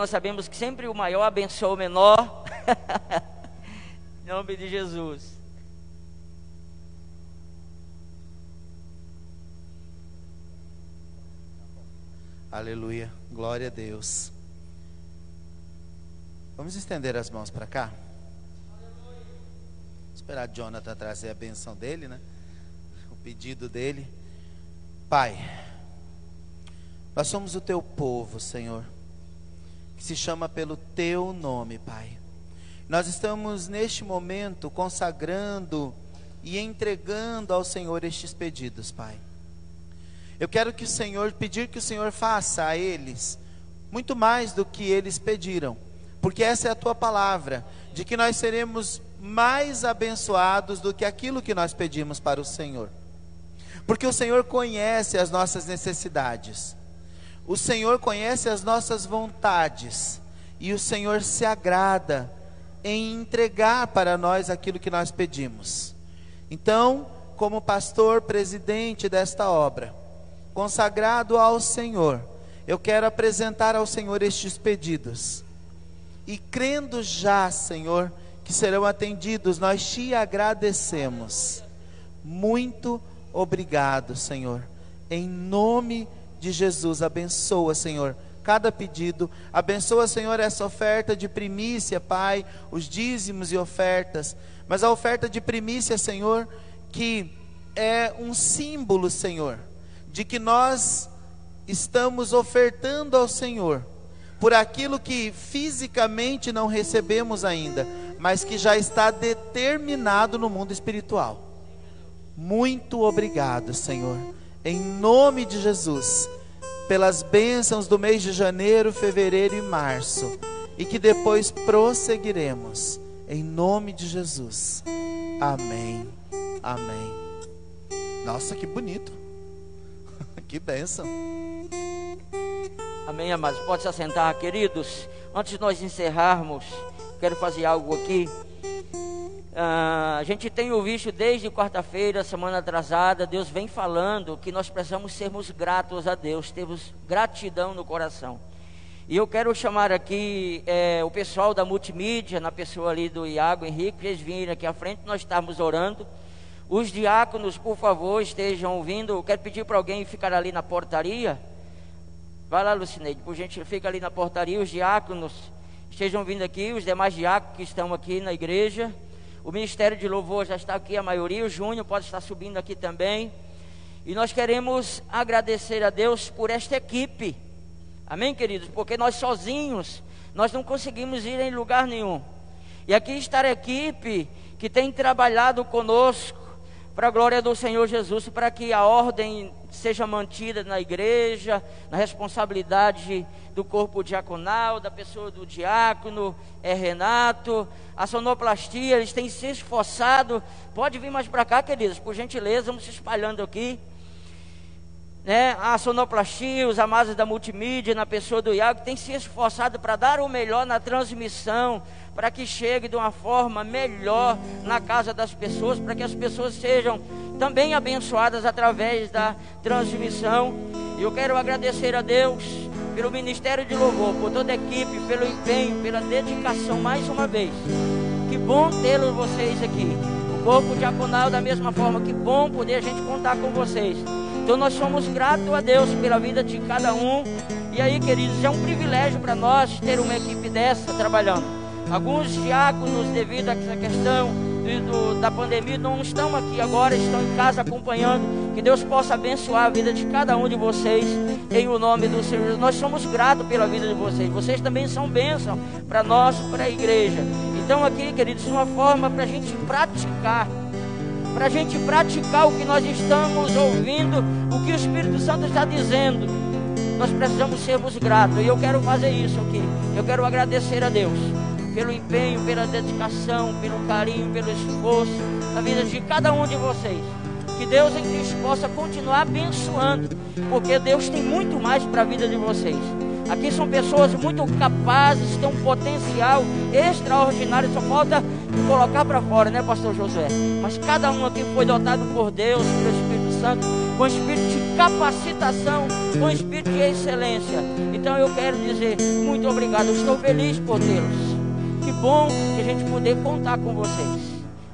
Nós sabemos que sempre o maior abençoa o menor. em nome de Jesus. Aleluia. Glória a Deus. Vamos estender as mãos para cá? Esperar Jonathan trazer a benção dele, né? O pedido dele. Pai, nós somos o teu povo, Senhor, que se chama pelo teu nome, Pai. Nós estamos neste momento consagrando e entregando ao Senhor estes pedidos, Pai. Eu quero que o Senhor, pedir que o Senhor faça a eles muito mais do que eles pediram, porque essa é a tua palavra, de que nós seremos mais abençoados do que aquilo que nós pedimos para o Senhor. Porque o Senhor conhece as nossas necessidades, o Senhor conhece as nossas vontades, e o Senhor se agrada em entregar para nós aquilo que nós pedimos. Então, como pastor presidente desta obra, consagrado ao Senhor, eu quero apresentar ao Senhor estes pedidos. E crendo já, Senhor, que serão atendidos, nós te agradecemos. Muito obrigado, Senhor. Em nome de Jesus, abençoa, Senhor, cada pedido. Abençoa, Senhor, essa oferta de primícia, Pai, os dízimos e ofertas. Mas a oferta de primícia, Senhor, que é um símbolo, Senhor, de que nós estamos ofertando ao Senhor por aquilo que fisicamente não recebemos ainda, mas que já está determinado no mundo espiritual. Muito obrigado, Senhor, em nome de Jesus, pelas bênçãos do mês de janeiro, fevereiro e março, e que depois prosseguiremos, em nome de Jesus. Amém. Amém. Nossa, que bonito. que bênção. Amém, amados. Pode se assentar, queridos. Antes de nós encerrarmos, quero fazer algo aqui. Uh, a gente tem ouvido desde quarta-feira, semana atrasada, Deus vem falando que nós precisamos sermos gratos a Deus, temos gratidão no coração. E eu quero chamar aqui é, o pessoal da multimídia, na pessoa ali do Iago Henrique, eles virem aqui à frente, nós estamos orando. Os diáconos, por favor, estejam ouvindo. Eu quero pedir para alguém ficar ali na portaria. Vai lá, Lucineide, por gente, fica ali na portaria. Os diáconos estejam vindo aqui, os demais diáconos que estão aqui na igreja. O Ministério de Louvor já está aqui, a maioria. O Júnior pode estar subindo aqui também. E nós queremos agradecer a Deus por esta equipe. Amém, queridos? Porque nós sozinhos, nós não conseguimos ir em lugar nenhum. E aqui está a equipe que tem trabalhado conosco para a glória do Senhor Jesus, para que a ordem seja mantida na igreja, na responsabilidade do corpo diaconal, da pessoa do diácono, é Renato, a sonoplastia, eles têm se esforçado. Pode vir mais para cá, queridos, por gentileza, vamos se espalhando aqui né, a sonoplastia, os amados da multimídia, na pessoa do Iago, tem se esforçado para dar o melhor na transmissão, para que chegue de uma forma melhor na casa das pessoas, para que as pessoas sejam também abençoadas através da transmissão. E eu quero agradecer a Deus pelo Ministério de Louvor, por toda a equipe, pelo empenho, pela dedicação mais uma vez. Que bom tê-los vocês aqui. O corpo diaconal da mesma forma, que bom poder a gente contar com vocês. Então nós somos gratos a Deus pela vida de cada um. E aí, queridos, é um privilégio para nós ter uma equipe dessa trabalhando. Alguns diáconos, devido a essa questão do, da pandemia, não estão aqui agora, estão em casa acompanhando. Que Deus possa abençoar a vida de cada um de vocês, em o nome do Senhor. Nós somos gratos pela vida de vocês. Vocês também são bênção para nós, para a igreja. Então, aqui, queridos, uma forma para a gente praticar para a gente praticar o que nós estamos ouvindo, o que o Espírito Santo está dizendo. Nós precisamos sermos gratos. E eu quero fazer isso aqui. Eu quero agradecer a Deus pelo empenho, pela dedicação, pelo carinho, pelo esforço na vida de cada um de vocês. Que Deus em Cristo possa continuar abençoando, porque Deus tem muito mais para a vida de vocês. Aqui são pessoas muito capazes, têm um potencial extraordinário, só falta colocar para fora, né, pastor Josué? Mas cada um aqui foi dotado por Deus, pelo Espírito Santo, com espírito de capacitação, com espírito de excelência. Então eu quero dizer muito obrigado, estou feliz por tê-los. Que bom que a gente poder contar com vocês.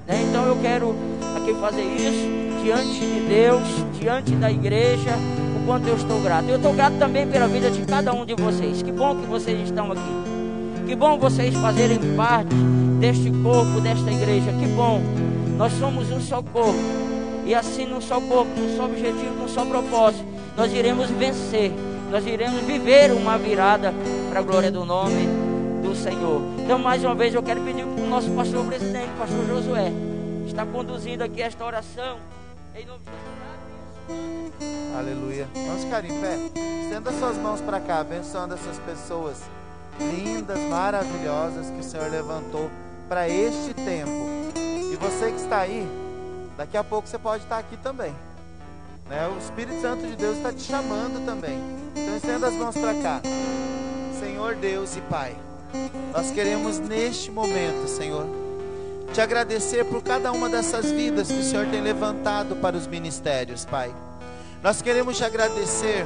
Né? Então eu quero aqui fazer isso diante de Deus, diante da igreja quanto eu estou grato. Eu estou grato também pela vida de cada um de vocês. Que bom que vocês estão aqui. Que bom vocês fazerem parte deste corpo, desta igreja. Que bom. Nós somos um só corpo. E assim, num só corpo, num só objetivo, num só propósito, nós iremos vencer. Nós iremos viver uma virada para a glória do nome Senhor. Então, mais uma vez, eu quero pedir para o nosso pastor presidente, pastor Josué, está conduzindo aqui esta oração. Em nome de Jesus. Aleluia. Vamos ficar em pé. Estenda suas mãos para cá, abençoando essas pessoas lindas, maravilhosas que o Senhor levantou para este tempo. E você que está aí, daqui a pouco você pode estar aqui também. Né? O Espírito Santo de Deus está te chamando também. Então estenda as mãos para cá. Senhor Deus e Pai, nós queremos neste momento, Senhor, te agradecer por cada uma dessas vidas que o Senhor tem levantado para os ministérios, Pai. Nós queremos te agradecer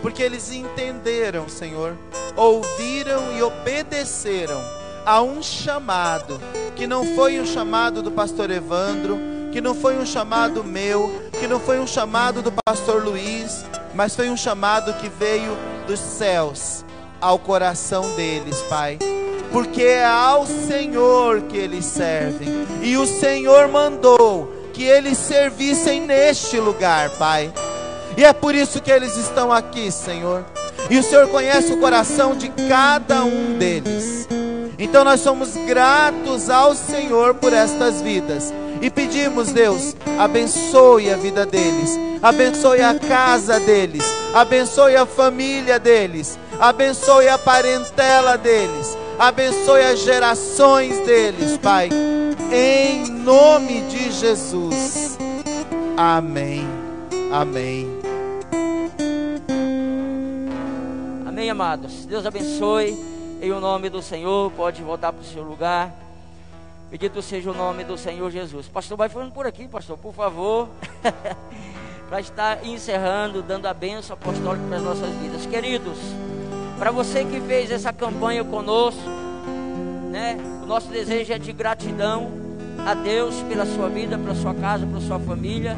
porque eles entenderam, Senhor, ouviram e obedeceram a um chamado que não foi um chamado do pastor Evandro, que não foi um chamado meu, que não foi um chamado do pastor Luiz, mas foi um chamado que veio dos céus ao coração deles, Pai. Porque é ao Senhor que eles servem, e o Senhor mandou que eles servissem neste lugar, Pai. E é por isso que eles estão aqui, Senhor. E o Senhor conhece o coração de cada um deles. Então nós somos gratos ao Senhor por estas vidas. E pedimos, Deus, abençoe a vida deles, abençoe a casa deles, abençoe a família deles, abençoe a parentela deles, abençoe as gerações deles, Pai. Em nome de Jesus. Amém. Amém. Amém, amados. Deus abençoe. Em o nome do Senhor, pode voltar para o seu lugar. Bendito seja o nome do Senhor Jesus. Pastor, vai falando por aqui, pastor, por favor. para estar encerrando, dando a bênção apostólica para as nossas vidas. Queridos, para você que fez essa campanha conosco, né? O nosso desejo é de gratidão a Deus pela sua vida, pela sua casa, pela sua família.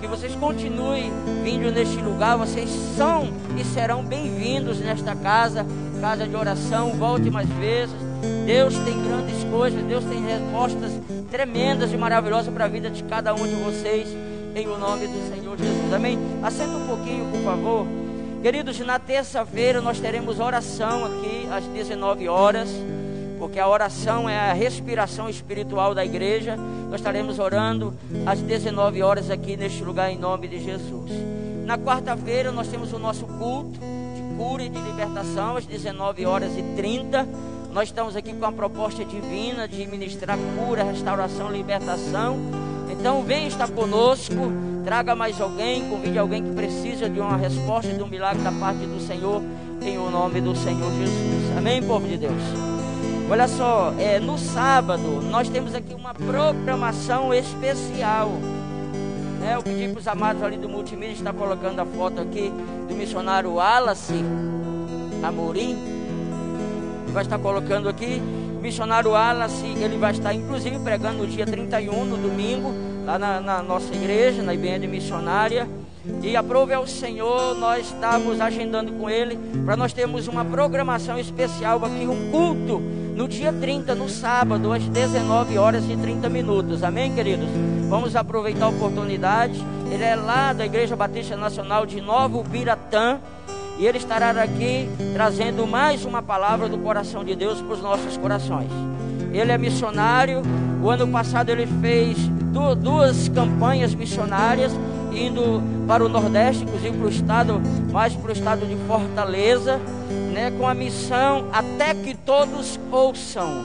Que vocês continuem vindo neste lugar, vocês são e serão bem-vindos nesta casa, casa de oração. Volte mais vezes. Deus tem grandes coisas, Deus tem respostas tremendas e maravilhosas para a vida de cada um de vocês, em o nome do Senhor Jesus. Amém? Assenta um pouquinho, por favor. Queridos, na terça-feira nós teremos oração aqui às 19 horas, porque a oração é a respiração espiritual da igreja. Nós estaremos orando às 19 horas aqui neste lugar em nome de Jesus. Na quarta-feira nós temos o nosso culto de cura e de libertação às 19 horas e 30. Nós estamos aqui com a proposta divina de ministrar cura, restauração, libertação. Então venha estar conosco, traga mais alguém, convide alguém que precisa de uma resposta, de um milagre da parte do Senhor, em o nome do Senhor Jesus. Amém, povo de Deus. Olha só, é, no sábado nós temos aqui uma programação especial. É, eu pedi para os amados ali do multimídia, está colocando a foto aqui do missionário Wallace Amorim. Vai estar colocando aqui. Missionário Wallace, ele vai estar inclusive pregando no dia 31, no domingo, lá na, na nossa igreja, na IBN missionária. E aprove ao Senhor, nós estamos agendando com ele para nós termos uma programação especial aqui, um culto no dia 30, no sábado, às 19 horas e 30 minutos. Amém, queridos? Vamos aproveitar a oportunidade. Ele é lá da Igreja Batista Nacional de Novo Biratã. E ele estará aqui trazendo mais uma palavra do coração de Deus para os nossos corações. Ele é missionário. O ano passado ele fez duas campanhas missionárias, indo para o Nordeste, inclusive para o estado, mais para o estado de Fortaleza, né, com a missão até que todos ouçam.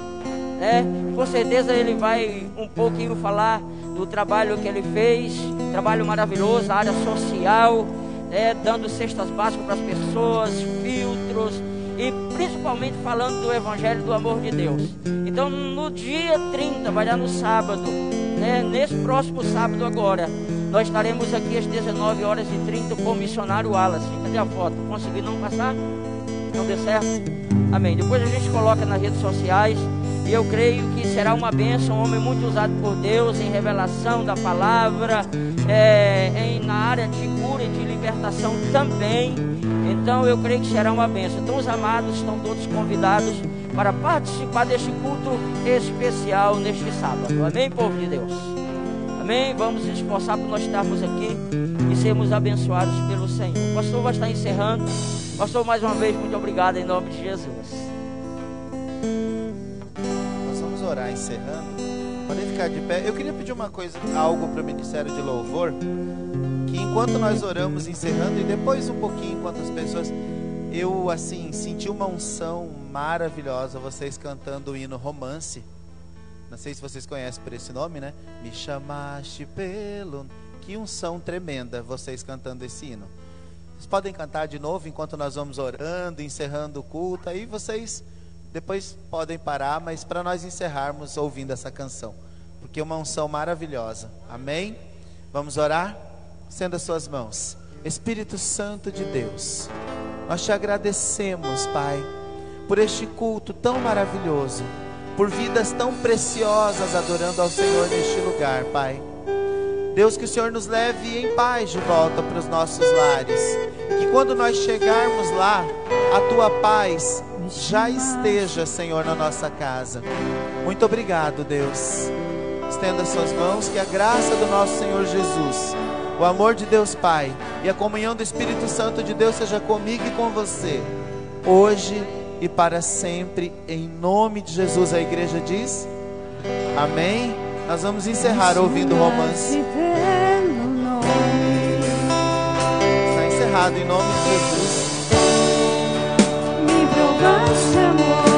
Né? Com certeza ele vai um pouquinho falar do trabalho que ele fez, trabalho maravilhoso, a área social, né, dando cestas básicas para as pessoas, filtros e principalmente falando do Evangelho do amor de Deus. Então, no dia 30, vai dar no sábado, né, nesse próximo sábado agora, nós estaremos aqui às 19 horas e 30 com o missionário Wallace. Cadê a foto? Conseguiu não passar? Não deu certo? Amém. Depois a gente coloca nas redes sociais. E eu creio que será uma bênção, um homem muito usado por Deus em revelação da palavra, é, em, na área de cura e de libertação também. Então eu creio que será uma bênção. Então os amados estão todos convidados para participar deste culto especial neste sábado. Amém, povo de Deus? Amém? Vamos nos esforçar por nós estarmos aqui e sermos abençoados pelo Senhor. O pastor vai estar encerrando. Pastor, mais uma vez, muito obrigado em nome de Jesus. Orar encerrando. Podem ficar de pé. Eu queria pedir uma coisa, algo para o Ministério de Louvor. Que enquanto nós oramos encerrando, e depois um pouquinho, enquanto as pessoas. Eu, assim, senti uma unção maravilhosa, vocês cantando o hino romance. Não sei se vocês conhecem por esse nome, né? Me chamaste pelo. Que unção tremenda vocês cantando esse hino. Vocês podem cantar de novo enquanto nós vamos orando, encerrando o culto. Aí vocês depois podem parar, mas para nós encerrarmos ouvindo essa canção, porque é uma unção maravilhosa. Amém? Vamos orar? Sendo as suas mãos. Espírito Santo de Deus, nós te agradecemos, Pai, por este culto tão maravilhoso, por vidas tão preciosas adorando ao Senhor neste lugar, Pai. Deus, que o Senhor nos leve em paz de volta para os nossos lares. Que quando nós chegarmos lá, a tua paz já esteja, Senhor, na nossa casa. Muito obrigado, Deus. Estenda suas mãos, que a graça do nosso Senhor Jesus, o amor de Deus Pai e a comunhão do Espírito Santo de Deus seja comigo e com você, hoje e para sempre, em nome de Jesus. A igreja diz: Amém. Nós vamos encerrar ouvindo o romance. Está encerrado em nome de Jesus. Provaste amor